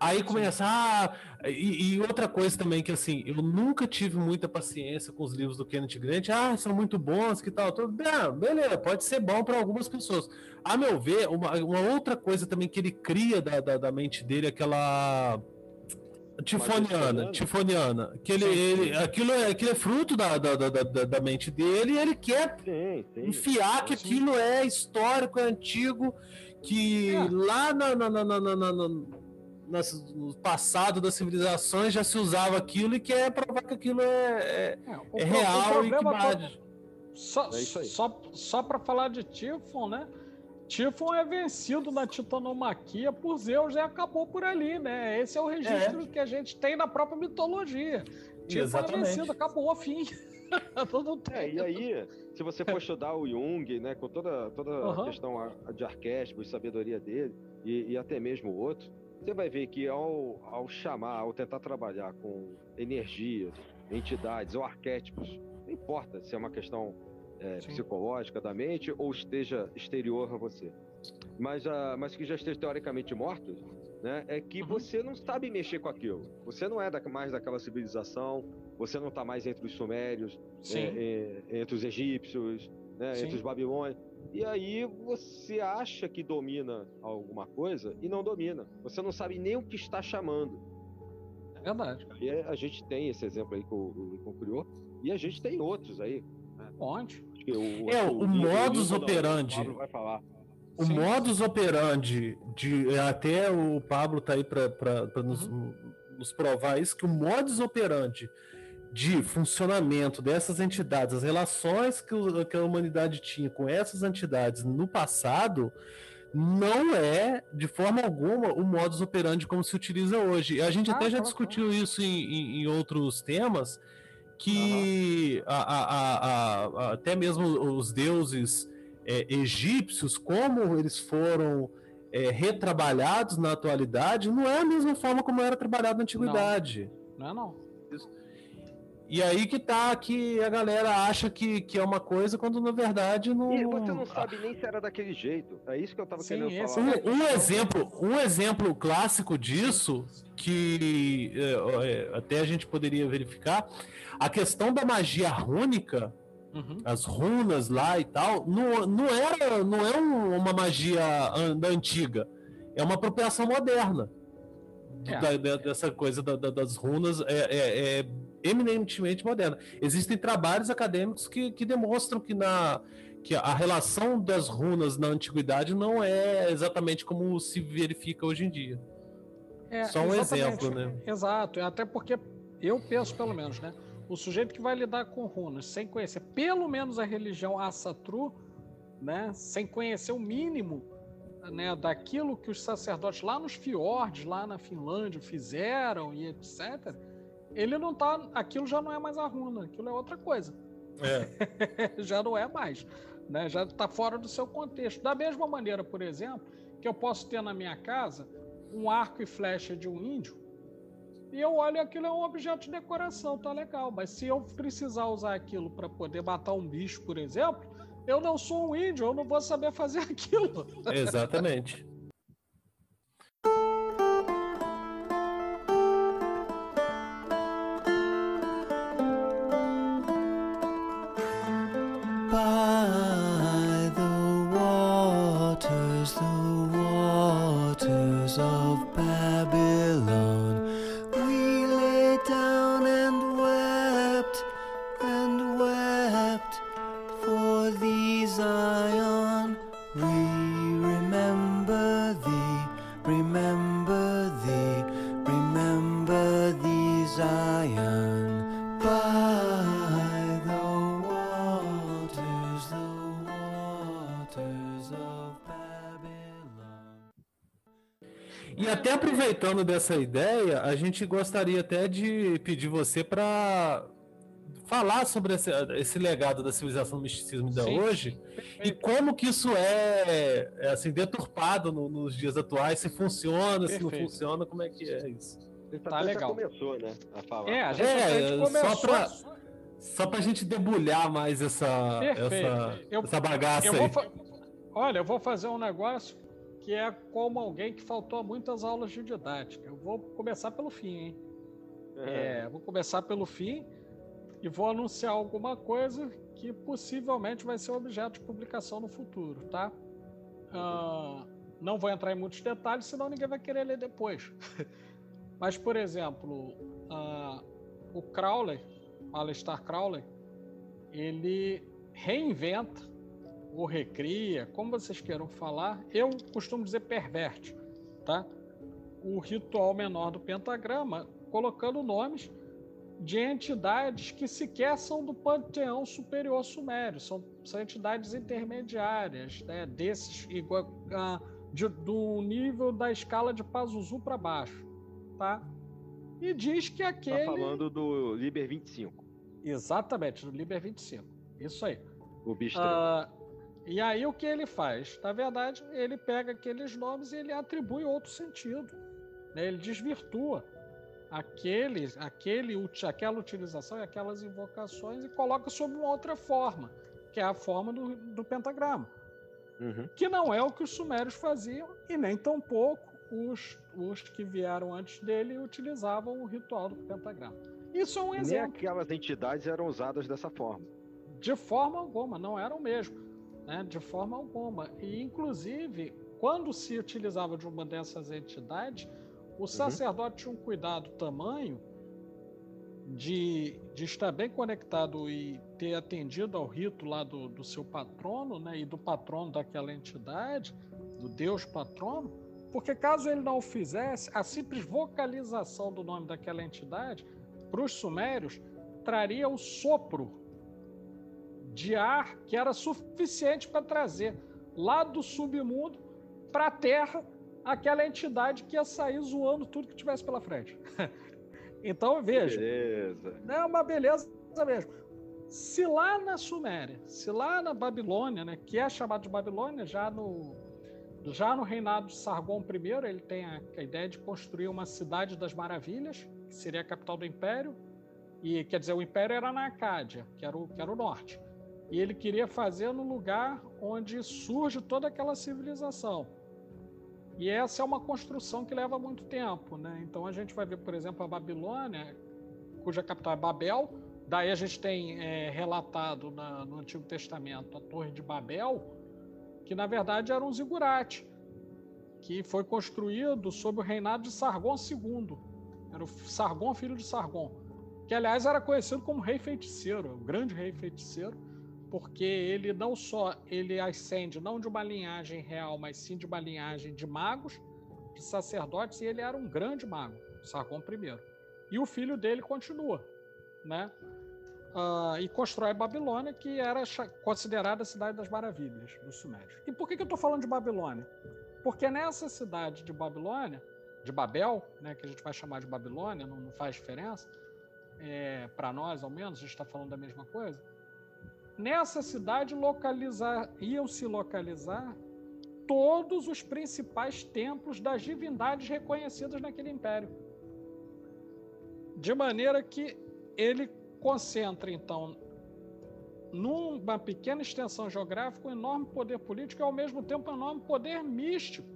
Aí começa, ah, e, e, outra coisa também que assim, eu nunca tive muita paciência com os livros do Kenneth Grant, ah, são muito bons, que tal, tudo, ah, beleza, pode ser bom para algumas pessoas. A meu ver, uma, uma, outra coisa também que ele cria da, da, da mente dele, aquela tifoniana, tifoniana, que ele, ele, aquilo, é, aquilo é fruto da, da, da, da, mente dele e ele quer sim, sim, enfiar que aquilo é histórico, é antigo, que é. lá na, na, na, na, na, na no passado das civilizações já se usava aquilo e quer provar que aquilo é, é, é, é real e que bate. Só, é só, só para falar de Tifon, né? Tifon é vencido na titanomaquia por Zeus e acabou por ali, né? Esse é o registro é. que a gente tem na própria mitologia. Tifon é vencido, acabou, fim. é, e aí, se você for estudar o Jung, né, com toda, toda uhum. a questão de arquétipos, sabedoria dele, e, e até mesmo o outro, você vai ver que ao, ao chamar, ao tentar trabalhar com energias, entidades ou arquétipos, não importa se é uma questão é, psicológica da mente ou esteja exterior a você, mas, uh, mas que já esteja teoricamente morto, né, é que uhum. você não sabe mexer com aquilo. Você não é da, mais daquela civilização, você não está mais entre os sumérios, é, é, entre os egípcios, né, entre os babilônios. E aí você acha que domina alguma coisa e não domina. Você não sabe nem o que está chamando. É verdade. E a gente tem esse exemplo aí que o Lincoln criou, e a gente tem outros aí. Né? Onde? O, é, o, o modus operandi. O vai falar. O Sim. modus operandi de até o Pablo tá aí para nos, uhum. nos provar isso que o modus operandi de funcionamento dessas entidades, as relações que, o, que a humanidade tinha com essas entidades no passado, não é, de forma alguma, o modus operandi como se utiliza hoje. A gente ah, até já discutiu isso em, em, em, outros temas, que uhum. a, a, a, até mesmo os deuses é, egípcios, como eles foram é, retrabalhados na atualidade, não é a mesma forma como era trabalhado na antiguidade. Não, não é não. E aí que tá que a galera acha que, que é uma coisa, quando na verdade não. E você não sabe nem se era daquele jeito. É isso que eu tava Sim, querendo falar. Um, um, exemplo, um exemplo clássico disso, que é, é, até a gente poderia verificar, a questão da magia rúnica, uhum. as runas lá e tal, não, não, era, não é um, uma magia da antiga, é uma apropriação moderna. É. Da, dessa coisa da, da, das runas é, é, é eminentemente moderna. Existem trabalhos acadêmicos que, que demonstram que, na, que a relação das runas na antiguidade não é exatamente como se verifica hoje em dia. É, Só um exemplo, né? Exato, até porque eu penso pelo menos, né? O sujeito que vai lidar com runas sem conhecer pelo menos a religião Asatru, né? Sem conhecer o mínimo né, daquilo que os sacerdotes lá nos fiordes, lá na Finlândia, fizeram e etc., ele não tá. Aquilo já não é mais a runa, aquilo é outra coisa. É. já não é mais. Né? Já está fora do seu contexto. Da mesma maneira, por exemplo, que eu posso ter na minha casa um arco e flecha de um índio e eu olho aquilo é um objeto de decoração, tá legal. Mas se eu precisar usar aquilo para poder matar um bicho, por exemplo, eu não sou um índio, eu não vou saber fazer aquilo. Exatamente. Aproveitando dessa ideia, a gente gostaria até de pedir você para falar sobre esse, esse, legado da civilização do misticismo da hoje e como que isso é, é assim deturpado no, nos dias atuais, se funciona, Perfeito. se não funciona, como é que é isso? Tá legal. começou, né, a falar. É, a gente, é, a gente começou... só para só pra gente debulhar mais essa essa, eu, essa bagaça eu aí. Olha, eu vou fazer um negócio que é como alguém que faltou a muitas aulas de didática. Eu vou começar pelo fim, hein? É. É, vou começar pelo fim e vou anunciar alguma coisa que possivelmente vai ser objeto de publicação no futuro, tá? Uh, não vou entrar em muitos detalhes, senão ninguém vai querer ler depois. Mas, por exemplo, uh, o Crowley, Aleister Crowley, ele reinventa ou recria, como vocês queiram falar, eu costumo dizer perverte, tá? O ritual menor do pentagrama, colocando nomes de entidades que sequer são do panteão superior sumério, são, são entidades intermediárias, né, desses igual, uh, de, do nível da escala de Pazuzu para baixo, tá? E diz que tá aquele. Tá falando do Liber 25. Exatamente, do Liber 25. Isso aí. O bicho. E aí o que ele faz? Na verdade, ele pega aqueles nomes e ele atribui outro sentido. Né? Ele desvirtua aquele, aquele, aquela utilização e aquelas invocações e coloca sob uma outra forma, que é a forma do, do pentagrama. Uhum. Que não é o que os sumérios faziam e nem tampouco os, os que vieram antes dele utilizavam o ritual do pentagrama. Isso é um exemplo. Nem aquelas entidades eram usadas dessa forma. De forma alguma, não eram mesmo né, de forma alguma. E, inclusive, quando se utilizava de uma dessas entidades, o uhum. sacerdote tinha um cuidado tamanho de, de estar bem conectado e ter atendido ao rito lá do, do seu patrono, né, e do patrono daquela entidade, do Deus patrono, porque caso ele não o fizesse, a simples vocalização do nome daquela entidade, para os sumérios, traria o sopro de ar que era suficiente para trazer lá do submundo para a Terra aquela entidade que ia sair zoando tudo que tivesse pela frente. então, veja. Beleza. É uma beleza mesmo. Se lá na Suméria, se lá na Babilônia, né, que é chamado de Babilônia, já no, já no reinado de Sargon I, ele tem a, a ideia de construir uma cidade das maravilhas, que seria a capital do império, e quer dizer, o império era na Acádia, que era o, que era o norte. E ele queria fazer no lugar onde surge toda aquela civilização. E essa é uma construção que leva muito tempo, né? Então a gente vai ver, por exemplo, a Babilônia, cuja capital é Babel. Daí a gente tem é, relatado na, no Antigo Testamento a Torre de Babel, que na verdade era um zigurate, que foi construído sob o reinado de Sargon II. Era o Sargon, filho de Sargon, que aliás era conhecido como rei feiticeiro, o grande rei feiticeiro porque ele não só ele ascende não de uma linhagem real, mas sim de uma linhagem de magos, de sacerdotes, e ele era um grande mago, Sargon I. e o filho dele continua, né? Uh, e constrói Babilônia, que era considerada a cidade das maravilhas dos Sumérios. E por que, que eu estou falando de Babilônia? Porque nessa cidade de Babilônia, de Babel, né, que a gente vai chamar de Babilônia, não, não faz diferença, é, para nós ao menos, a gente está falando da mesma coisa. Nessa cidade localizar, iam se localizar todos os principais templos das divindades reconhecidas naquele império. De maneira que ele concentra, então, numa pequena extensão geográfica, um enorme poder político e, ao mesmo tempo, um enorme poder místico.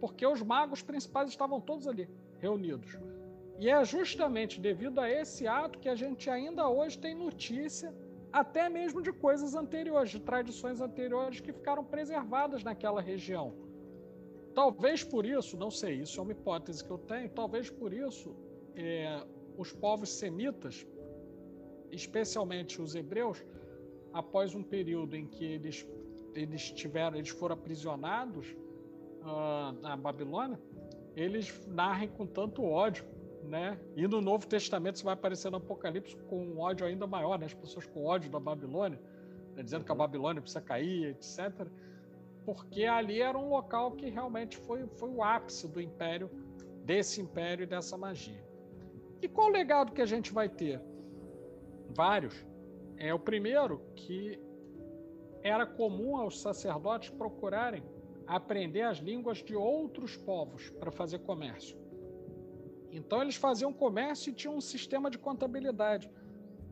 Porque os magos principais estavam todos ali, reunidos. E é justamente devido a esse ato que a gente ainda hoje tem notícia, até mesmo de coisas anteriores, de tradições anteriores que ficaram preservadas naquela região. Talvez por isso, não sei, isso é uma hipótese que eu tenho, talvez por isso é, os povos semitas, especialmente os hebreus, após um período em que eles eles tiveram, eles foram aprisionados uh, na Babilônia, eles narram com tanto ódio, né? E no Novo Testamento isso vai aparecer no Apocalipse com um ódio ainda maior, né? As pessoas com ódio da Babilônia, né? dizendo que a Babilônia precisa cair, etc. Porque ali era um local que realmente foi, foi o ápice do império, desse império e dessa magia. E qual o legado que a gente vai ter? Vários. É o primeiro que era comum aos sacerdotes procurarem aprender as línguas de outros povos para fazer comércio. Então eles faziam comércio e tinham um sistema de contabilidade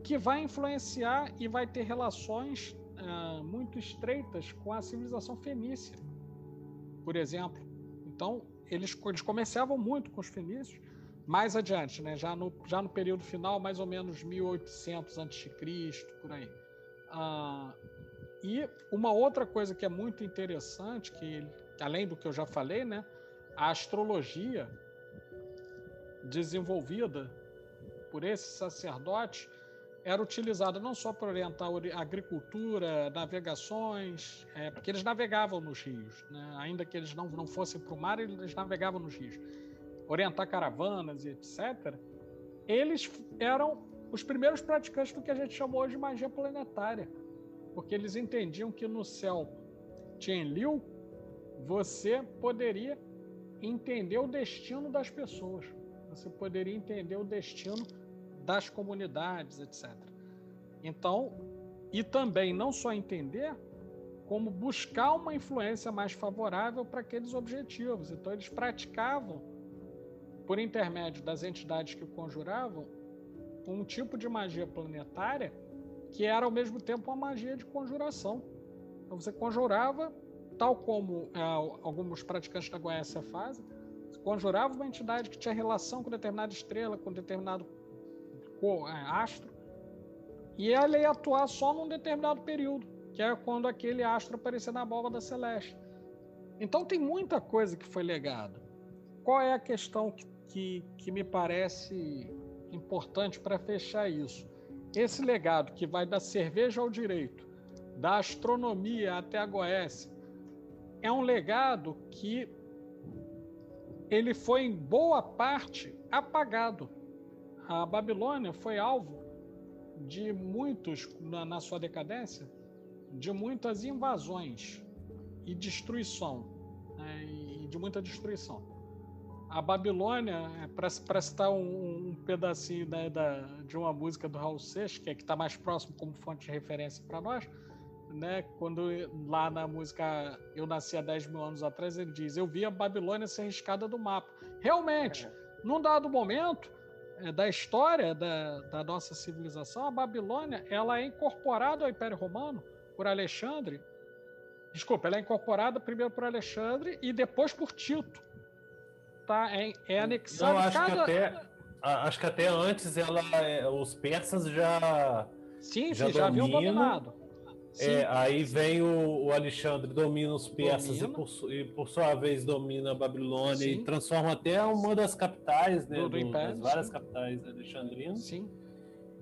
que vai influenciar e vai ter relações uh, muito estreitas com a civilização fenícia, por exemplo. Então eles, eles comerciavam muito com os fenícios mais adiante, né? já, no, já no período final, mais ou menos 1800 a.C., por aí. Ah, e uma outra coisa que é muito interessante, que além do que eu já falei, né? a astrologia desenvolvida por esse sacerdote era utilizada não só para orientar agricultura, navegações, é, porque eles navegavam nos rios, né? ainda que eles não, não fossem para o mar, eles navegavam nos rios orientar caravanas e etc., eles eram os primeiros praticantes do que a gente chamou de magia planetária, porque eles entendiam que no céu Liu você poderia entender o destino das pessoas, você poderia entender o destino das comunidades, etc. Então, e também não só entender, como buscar uma influência mais favorável para aqueles objetivos. Então, eles praticavam por intermédio das entidades que conjuravam, um tipo de magia planetária que era ao mesmo tempo uma magia de conjuração. Então você conjurava, tal como é, alguns praticantes da Goécia fazem, conjurava uma entidade que tinha relação com determinada estrela, com determinado é, astro, e ela ia atuar só num determinado período, que é quando aquele astro aparecia na da celeste. Então tem muita coisa que foi legada. Qual é a questão que que, que me parece importante para fechar isso. Esse legado que vai da cerveja ao direito, da astronomia até a Goécia, é um legado que ele foi em boa parte apagado. A Babilônia foi alvo de muitos, na, na sua decadência, de muitas invasões e destruição, né, e de muita destruição a Babilônia, é, para citar um, um pedacinho né, da, de uma música do Raul Seixas, que é que está mais próximo como fonte de referência para nós, né, quando lá na música Eu Nasci há 10 mil anos atrás, ele diz: Eu vi a Babilônia ser riscada do mapa. Realmente, é. num dado momento é, da história da, da nossa civilização, a Babilônia ela é incorporada ao Império Romano por Alexandre. Desculpa, ela é incorporada primeiro por Alexandre e depois por Tito tá, é, é anexado. Não, acho cada... que até, acho que até antes ela, é, os persas já. Sim, já, sim, já haviam dominado. É, aí vem o, o, Alexandre, domina os persas domina. E, por, e, por, sua vez domina a Babilônia sim. e transforma até uma das capitais, né? Do, do Império, das várias sim. capitais alexandrinas. Sim.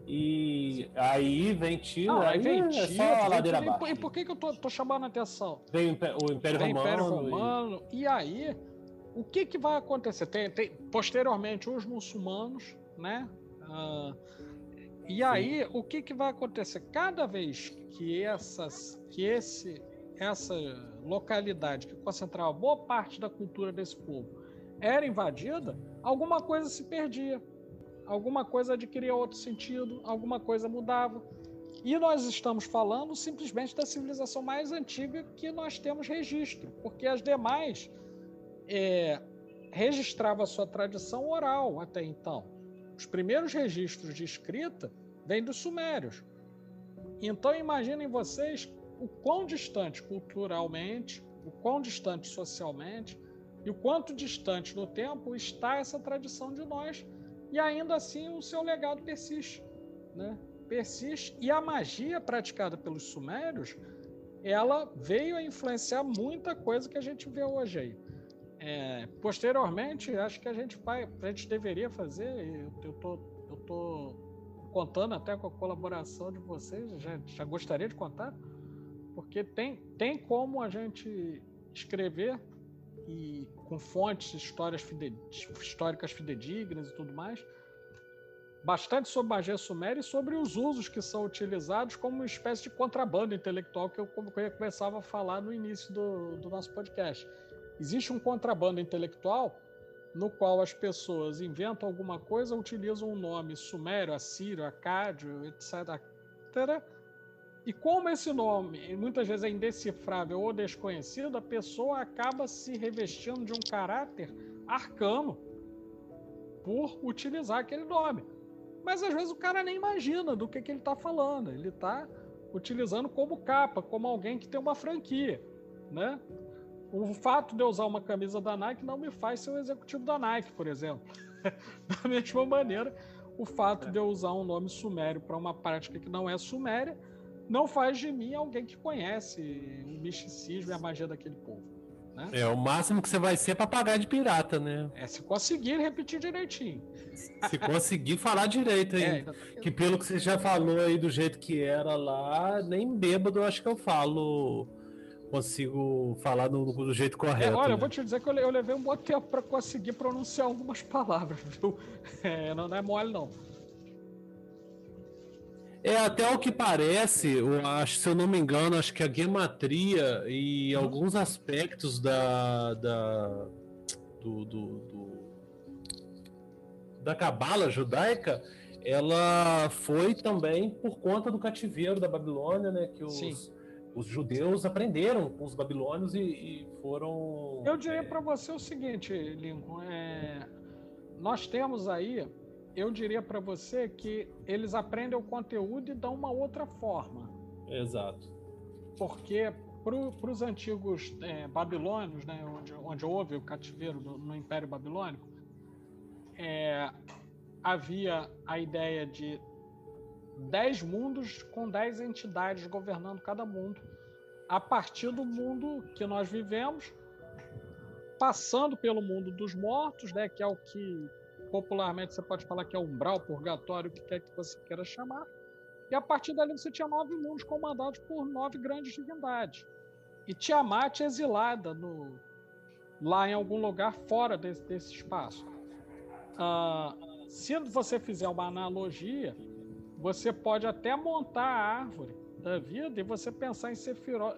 E aí vem Tiro, ah, aí, vem Tiro, é só a ladeira abaixo. E por que, que eu tô, tô chamando a atenção? Vem o Império vem Romano. Império Romano e... e aí o que, que vai acontecer? Tem, tem posteriormente os muçulmanos, né? Uh, e aí, o que, que vai acontecer? Cada vez que, essas, que esse, essa localidade que concentrava boa parte da cultura desse povo era invadida, alguma coisa se perdia, alguma coisa adquiria outro sentido, alguma coisa mudava. E nós estamos falando simplesmente da civilização mais antiga que nós temos registro, porque as demais é, registravam a sua tradição oral até então. Os primeiros registros de escrita vêm dos sumérios. Então imaginem vocês o quão distante culturalmente, o quão distante socialmente e o quanto distante no tempo está essa tradição de nós e ainda assim o seu legado persiste, né? Persiste e a magia praticada pelos sumérios, ela veio a influenciar muita coisa que a gente vê hoje aí. É, posteriormente, acho que a gente vai, a gente deveria fazer, eu, tô, eu tô contando até com a colaboração de vocês, já, já gostaria de contar, porque tem, tem como a gente escrever e com fontes histórias fide, históricas fidedignas e tudo mais, bastante sobre magia suméria e sobre os usos que são utilizados como uma espécie de contrabando intelectual que eu, eu começava a falar no início do, do nosso podcast. Existe um contrabando intelectual no qual as pessoas inventam alguma coisa, utilizam um nome sumério, assírio, acádio, etc. E como esse nome muitas vezes é indecifrável ou desconhecido, a pessoa acaba se revestindo de um caráter arcano por utilizar aquele nome. Mas às vezes o cara nem imagina do que, que ele está falando. Ele está utilizando como capa, como alguém que tem uma franquia, né? O fato de eu usar uma camisa da Nike não me faz ser o executivo da Nike, por exemplo. da mesma maneira, o fato de eu usar um nome sumério para uma prática que não é suméria não faz de mim alguém que conhece o misticismo e a magia daquele povo. Né? É o máximo que você vai ser papagaio de pirata, né? É se conseguir repetir direitinho. Se conseguir falar direito aí. É, que pelo que você já falou aí do jeito que era lá, nem bêbado eu acho que eu falo consigo falar do, do jeito correto. É, olha, né? eu vou te dizer que eu, eu levei um bom tempo para conseguir pronunciar algumas palavras, viu? É, não, não, é mole, não. É, até o que parece, eu acho, se eu não me engano, acho que a gematria e uhum. alguns aspectos da, da do, do, do da cabala judaica, ela foi também por conta do cativeiro da Babilônia, né? Que os, Sim os judeus aprenderam com os babilônios e, e foram. Eu diria é... para você o seguinte, Lincoln: é... nós temos aí, eu diria para você que eles aprendem o conteúdo e dão uma outra forma. Exato. Porque para os antigos é, babilônios, né, onde, onde houve o cativeiro do, no Império Babilônico, é, havia a ideia de dez mundos com dez entidades governando cada mundo, a partir do mundo que nós vivemos, passando pelo mundo dos mortos, né, que é o que popularmente você pode falar que é umbral, purgatório, o que quer que você queira chamar. E a partir dali você tinha nove mundos comandados por nove grandes divindades. E Tiamat exilada no, lá em algum lugar fora desse, desse espaço. Ah, se você fizer uma analogia, você pode até montar a árvore da vida e você pensar em Sephiroth.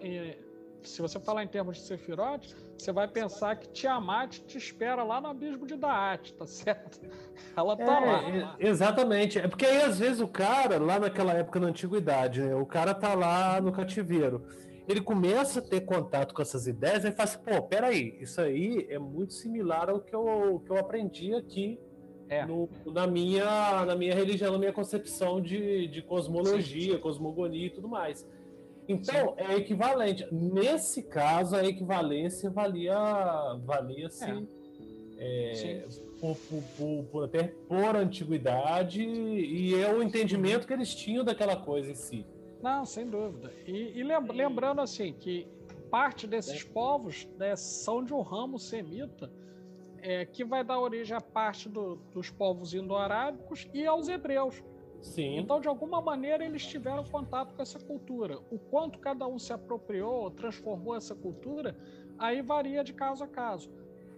Se você falar em termos de Sephiroth, você vai pensar que Tiamat te espera lá no abismo de Daat, tá certo? Ela tá é, lá. É, exatamente. É porque aí, às vezes, o cara, lá naquela época na antiguidade, né, o cara tá lá no cativeiro. Ele começa a ter contato com essas ideias e fala assim, pô, peraí, isso aí é muito similar ao que eu, que eu aprendi aqui é. No, na, minha, na minha religião, na minha concepção de, de cosmologia, Sim. cosmogonia e tudo mais. Então, Sim. é equivalente. Nesse caso, a equivalência valia, valia-se é. é, por, por, por, até por antiguidade e é o entendimento que eles tinham daquela coisa em si. Não, sem dúvida. E, e lembrando assim que parte desses povos né, são de um ramo semita é, que vai dar origem à parte do, dos povos indo-arábicos e aos hebreus. Sim. Então, de alguma maneira, eles tiveram contato com essa cultura. O quanto cada um se apropriou, transformou essa cultura, aí varia de caso a caso.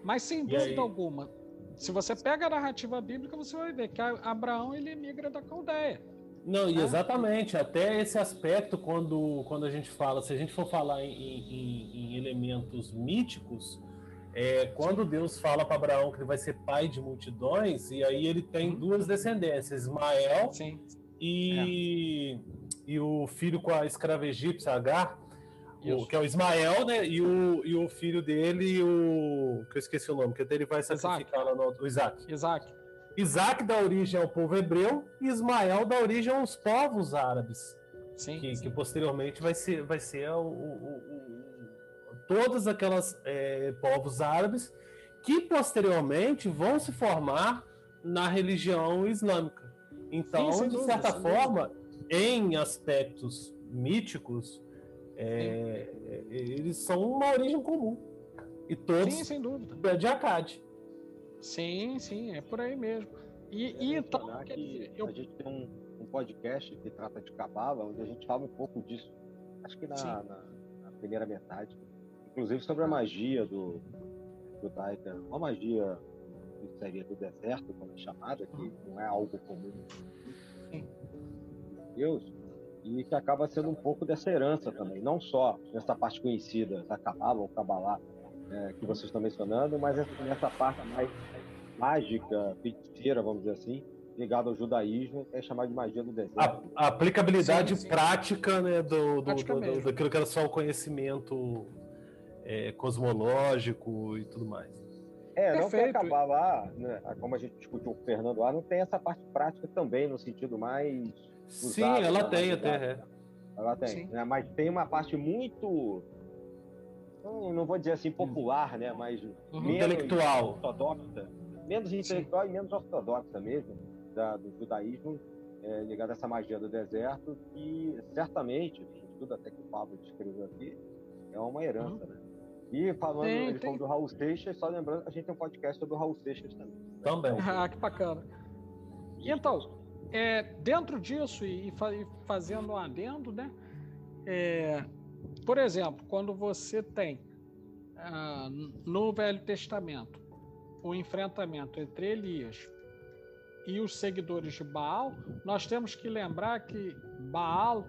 Mas sem dúvida alguma, se você pega a narrativa bíblica, você vai ver que Abraão ele migra da Caldeia. Não, e exatamente, até esse aspecto, quando, quando a gente fala, se a gente for falar em, em, em elementos míticos, é, quando Deus fala para Abraão que ele vai ser pai de multidões, e aí ele tem uhum. duas descendências, Ismael Sim. E, é. e o filho com a escrava egípcia, Agar, o, que é o Ismael, né? E o, e o filho dele, o. que eu esqueci o nome, que ele vai sacrificar Isaac. lá no. O Isaac. Isaac. Isaac dá origem ao povo hebreu e Ismael dá origem aos povos árabes. Sim, que, sim. que posteriormente vai ser, vai ser o, o todas aquelas é, povos árabes que posteriormente vão se formar na religião islâmica. Então, sim, de dúvida, certa forma, dúvida. em aspectos míticos, é, eles são uma origem comum. E todos sim, sem dúvida. é de Akkad. Sim, sim, é por aí mesmo. E, e então. Que eu... A gente tem um, um, podcast que trata de Cabala, onde a gente fala um pouco disso. Acho que na, na, na primeira metade. Inclusive sobre a magia do, do Taika. Uma magia que seria do deserto, como é chamada, que não é algo comum. Sim. Deus. E que acaba sendo um pouco dessa herança também. Não só nessa parte conhecida da Cabala ou Cabalá, é, que vocês estão mencionando, mas nessa parte mais mágica, feiticeira, vamos dizer assim, ligada ao judaísmo, é chamado de magia do deserto. A, a aplicabilidade sim, sim. prática né, do, do, do, do, daquilo que era só o conhecimento é, cosmológico e tudo mais. É, não Perfeito. que acabar lá, né, como a gente discutiu com o Fernando lá, não tem essa parte prática também, no sentido mais. Sim, ela tem até. É. Ela tem, né, mas tem uma parte muito não, não vou dizer assim popular, né, mas uhum. intelectual, ortodoxa, menos intelectual Sim. e menos ortodoxa mesmo da, do judaísmo é, ligado a essa magia do deserto que certamente, tudo até que o Pablo descreveu aqui, é uma herança, uhum. né? E falando, tem, ele tem. falou do Raul Seixas, só lembrando que a gente tem um podcast sobre o Raul Seixas também. Também. Ah, que bacana. E então, é, dentro disso e, e fazendo um adendo, né? É, por exemplo, quando você tem ah, no Velho Testamento o enfrentamento entre Elias e os seguidores de Baal, nós temos que lembrar que Baal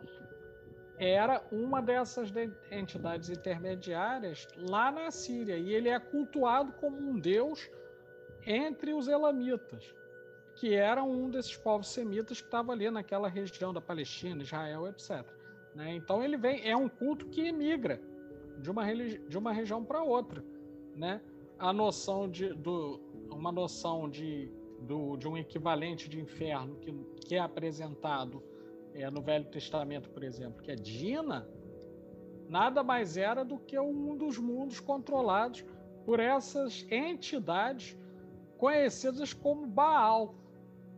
era uma dessas entidades intermediárias lá na Síria e ele é cultuado como um deus entre os elamitas, que eram um desses povos semitas que estava ali naquela região da Palestina, Israel, etc. Né? Então ele vem, é um culto que emigra de uma, de uma região para outra. Né? A noção de do, uma noção de, do, de um equivalente de inferno que, que é apresentado é, no Velho Testamento, por exemplo, que é Dina, nada mais era do que um dos mundos controlados por essas entidades conhecidas como Baal,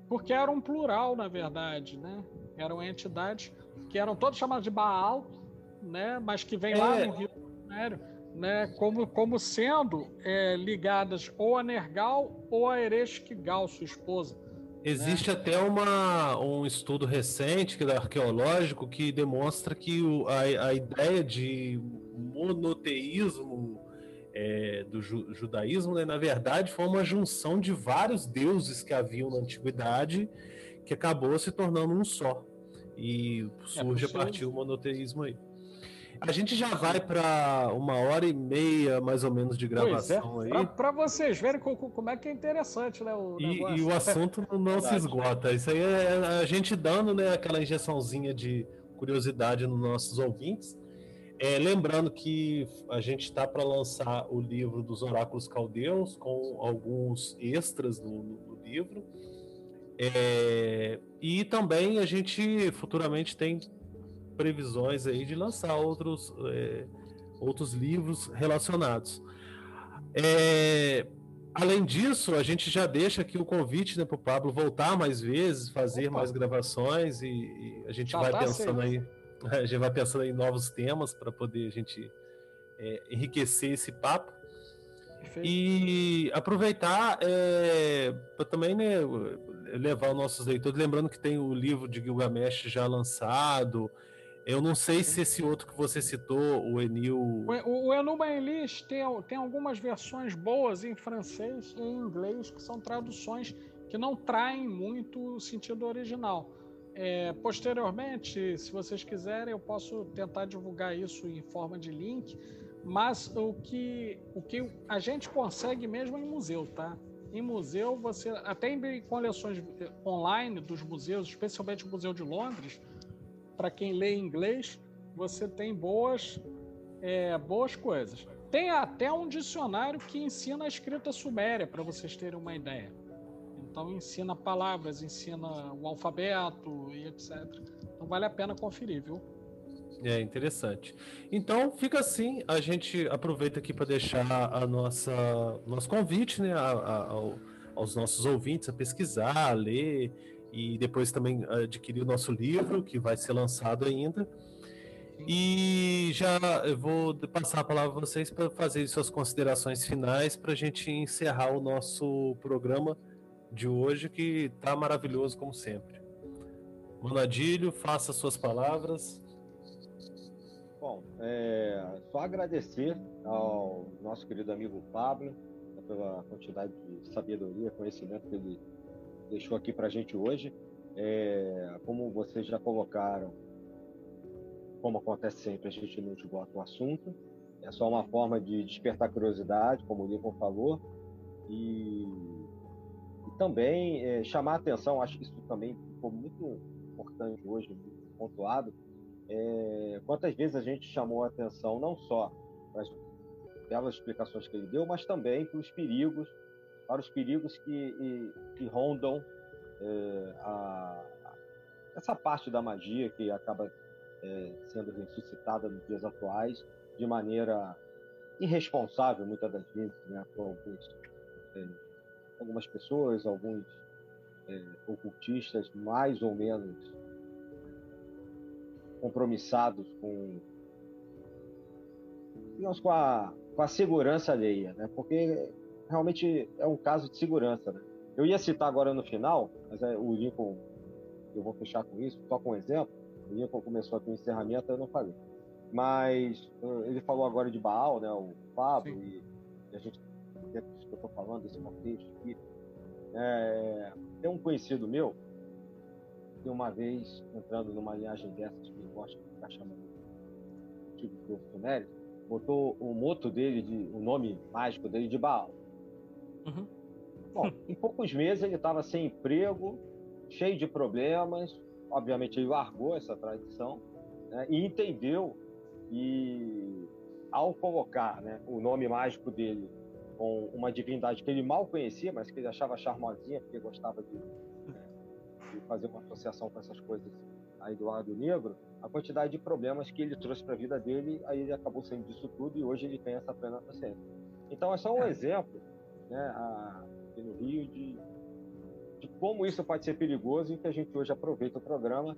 porque era um plural, na verdade, né? Eram entidades que eram todos chamados de Baal, né, mas que vem é. lá no Rio Janeiro, né, como, como sendo é, ligadas ou a Nergal ou a Ereshkigal, sua esposa. Existe né? até uma, um estudo recente que é arqueológico que demonstra que o, a, a ideia de monoteísmo é, do ju, judaísmo, né, na verdade, foi uma junção de vários deuses que haviam na antiguidade que acabou se tornando um só. E surge é a partir do monoteísmo aí. A gente já vai para uma hora e meia, mais ou menos, de gravação é. aí. Para vocês verem como é que é interessante, né? O e, e, o assunto não se esgota. Isso aí é a gente dando né, aquela injeçãozinha de curiosidade nos nossos ouvintes. É, lembrando que a gente está para lançar o livro dos Oráculos Caldeus, com alguns extras no, no livro. É, e também a gente futuramente tem previsões aí de lançar outros, é, outros livros relacionados. É, além disso, a gente já deixa aqui o convite né, para o Pablo voltar mais vezes, fazer Opa. mais gravações e, e a gente já vai tá pensando aí, a gente vai pensando em novos temas para poder a gente é, enriquecer esse papo. Perfeito. E aproveitar é, para também né, levar os nossos leitores, lembrando que tem o livro de Gilgamesh já lançado, Eu não sei se esse outro que você citou, o Enil. O, o Enuma Elis tem, tem algumas versões boas em francês e em inglês, que são traduções que não traem muito o sentido original. É, posteriormente, se vocês quiserem, eu posso tentar divulgar isso em forma de link, mas o que, o que a gente consegue mesmo é em museu, tá? Em museu, você até em coleções online dos museus, especialmente o Museu de Londres, para quem lê inglês, você tem boas, é, boas coisas. Tem até um dicionário que ensina a escrita suméria, para vocês terem uma ideia. Então ensina palavras, ensina o alfabeto e etc. Então vale a pena conferir, viu? É interessante. Então fica assim, a gente aproveita aqui para deixar a nossa nosso convite, né, a, a, ao, aos nossos ouvintes a pesquisar, a ler e depois também adquirir o nosso livro que vai ser lançado ainda. E já eu vou passar a palavra a vocês para fazer suas considerações finais para a gente encerrar o nosso programa de hoje, que está maravilhoso como sempre. Manadilho, faça suas palavras. Bom, é, só agradecer ao nosso querido amigo Pablo pela quantidade de sabedoria, conhecimento que ele deixou aqui para a gente hoje. É, como vocês já colocaram, como acontece sempre, a gente não esgota o assunto. É só uma forma de despertar curiosidade, como o Lincoln falou, e também é, chamar a atenção, acho que isso também ficou muito importante hoje, muito pontuado, é, quantas vezes a gente chamou a atenção não só para as belas explicações que ele deu, mas também para os perigos, para os perigos que, que rondam é, a, essa parte da magia que acaba é, sendo ressuscitada nos dias atuais de maneira irresponsável, muitas das vezes, né, por alguns é, algumas pessoas, alguns é, ocultistas mais ou menos compromissados com, digamos, com a, com a segurança alheia, né? Porque realmente é um caso de segurança, né? Eu ia citar agora no final, mas é, o Lincoln, eu vou fechar com isso, só com um exemplo. O Lincoln começou aqui o encerramento, eu não falei. Mas ele falou agora de Baal, né? O Pablo, e, e a gente disso que eu estou falando, desse contexto aqui. É, tem um conhecido meu que uma vez, entrando numa linhagem dessas que gosta de ficar chamando tipo de sumérico, botou o moto dele, de, o nome mágico dele de Baal. Uhum. Bom, em poucos meses ele estava sem emprego, cheio de problemas. Obviamente ele largou essa tradição né, e entendeu e ao colocar né, o nome mágico dele com uma divindade que ele mal conhecia, mas que ele achava charmosinha, porque gostava de, né, de fazer uma associação com essas coisas aí do lado negro, a quantidade de problemas que ele trouxe para a vida dele, aí ele acabou saindo disso tudo e hoje ele tem essa plena consciência. Então é só um é. exemplo, né, aqui no Rio, de, de como isso pode ser perigoso e que a gente hoje aproveita o programa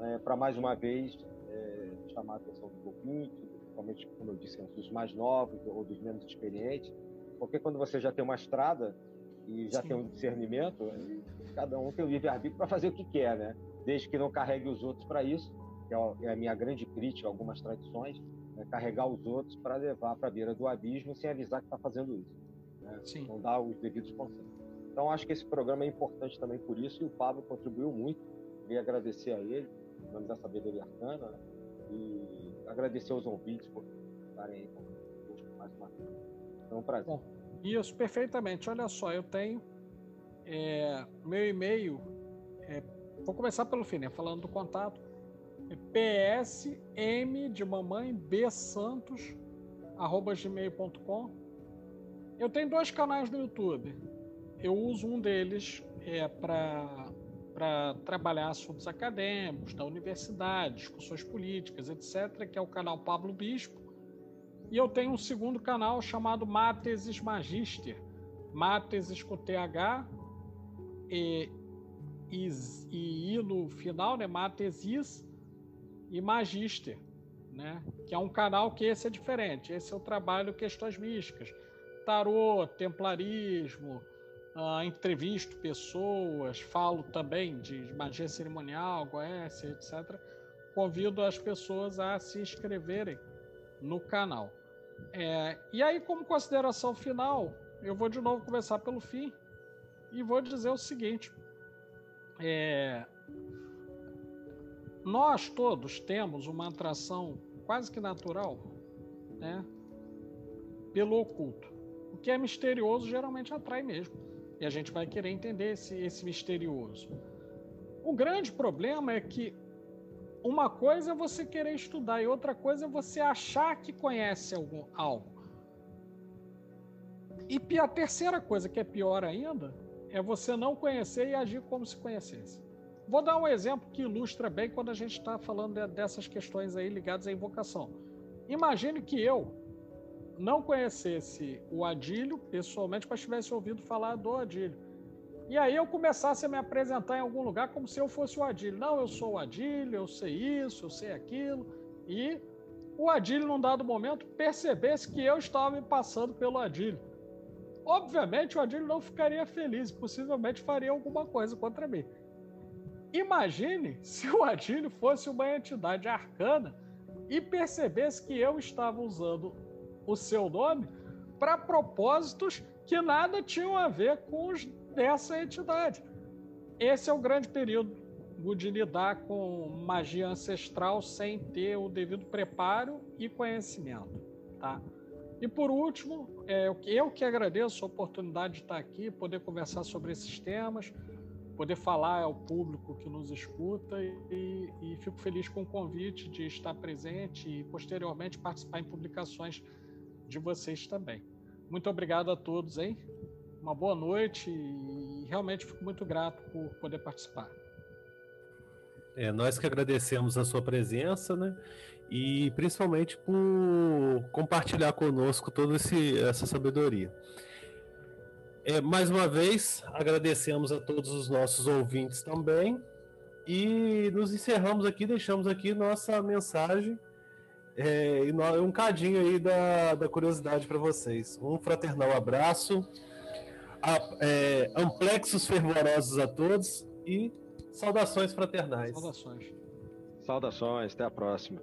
é, para mais uma vez é, chamar a atenção do ouvinte, principalmente, como eu disse, os mais novos ou dos menos experientes, porque quando você já tem uma estrada e já Sim. tem um discernimento, cada um tem o livre-arbítrio para fazer o que quer, né? Desde que não carregue os outros para isso, que é, é a minha grande crítica a algumas tradições, é carregar os outros para levar para a beira do abismo sem avisar que está fazendo isso. Né? Não dar os devidos conselhos. Então, acho que esse programa é importante também por isso, e o Pablo contribuiu muito. Queria agradecer a ele, nome da Sabedoria Arcana, né? e agradecer aos ouvintes por estarem aí conosco mais uma vez. É um prazer. Bom, isso, perfeitamente. Olha só, eu tenho é, meu e-mail. É, vou começar pelo fim, né? Falando do contato. É psm de mamãe b santos arroba gmail.com. Eu tenho dois canais no YouTube. Eu uso um deles é, para trabalhar assuntos acadêmicos da universidade, discussões políticas, etc., que é o canal Pablo Bispo. E eu tenho um segundo canal chamado Mateses Magister. Mateses com TH e, e, e I no final, né? Matesis e Magister, né? Que é um canal que esse é diferente. Esse eu trabalho questões místicas. Tarô, templarismo, uh, entrevisto pessoas, falo também de magia cerimonial, goécia, etc. convido as pessoas a se inscreverem no canal. É, e aí, como consideração final, eu vou de novo começar pelo fim e vou dizer o seguinte: é, nós todos temos uma atração quase que natural, né, pelo oculto. Que é misterioso geralmente atrai mesmo, e a gente vai querer entender esse, esse misterioso. O grande problema é que uma coisa é você querer estudar e outra coisa é você achar que conhece algum, algo. E a terceira coisa, que é pior ainda, é você não conhecer e agir como se conhecesse. Vou dar um exemplo que ilustra bem quando a gente está falando dessas questões aí ligadas à invocação. Imagine que eu não conhecesse o Adílio pessoalmente, mas tivesse ouvido falar do Adílio. E aí eu começasse a me apresentar em algum lugar como se eu fosse o Adílio. Não, eu sou o Adílio, eu sei isso, eu sei aquilo. E o Adílio, num dado momento, percebesse que eu estava me passando pelo Adílio. Obviamente, o Adílio não ficaria feliz, possivelmente faria alguma coisa contra mim. Imagine se o Adílio fosse uma entidade arcana e percebesse que eu estava usando o seu nome para propósitos que nada tinham a ver com os dessa entidade. Esse é o grande período de lidar com magia ancestral sem ter o devido preparo e conhecimento, tá? E por último, é, eu que agradeço a oportunidade de estar aqui, poder conversar sobre esses temas, poder falar ao público que nos escuta e, e fico feliz com o convite de estar presente e posteriormente participar em publicações de vocês também. Muito obrigado a todos, hein? uma boa noite e realmente fico muito grato por poder participar. É, nós que agradecemos a sua presença, né? E principalmente por compartilhar conosco toda essa sabedoria. É, mais uma vez, agradecemos a todos os nossos ouvintes também. E nos encerramos aqui, deixamos aqui nossa mensagem é, e um cadinho aí da, da curiosidade para vocês. Um fraternal abraço a, é, amplexos fervorosos a todos e saudações fraternais. Saudações. Saudações, até a próxima.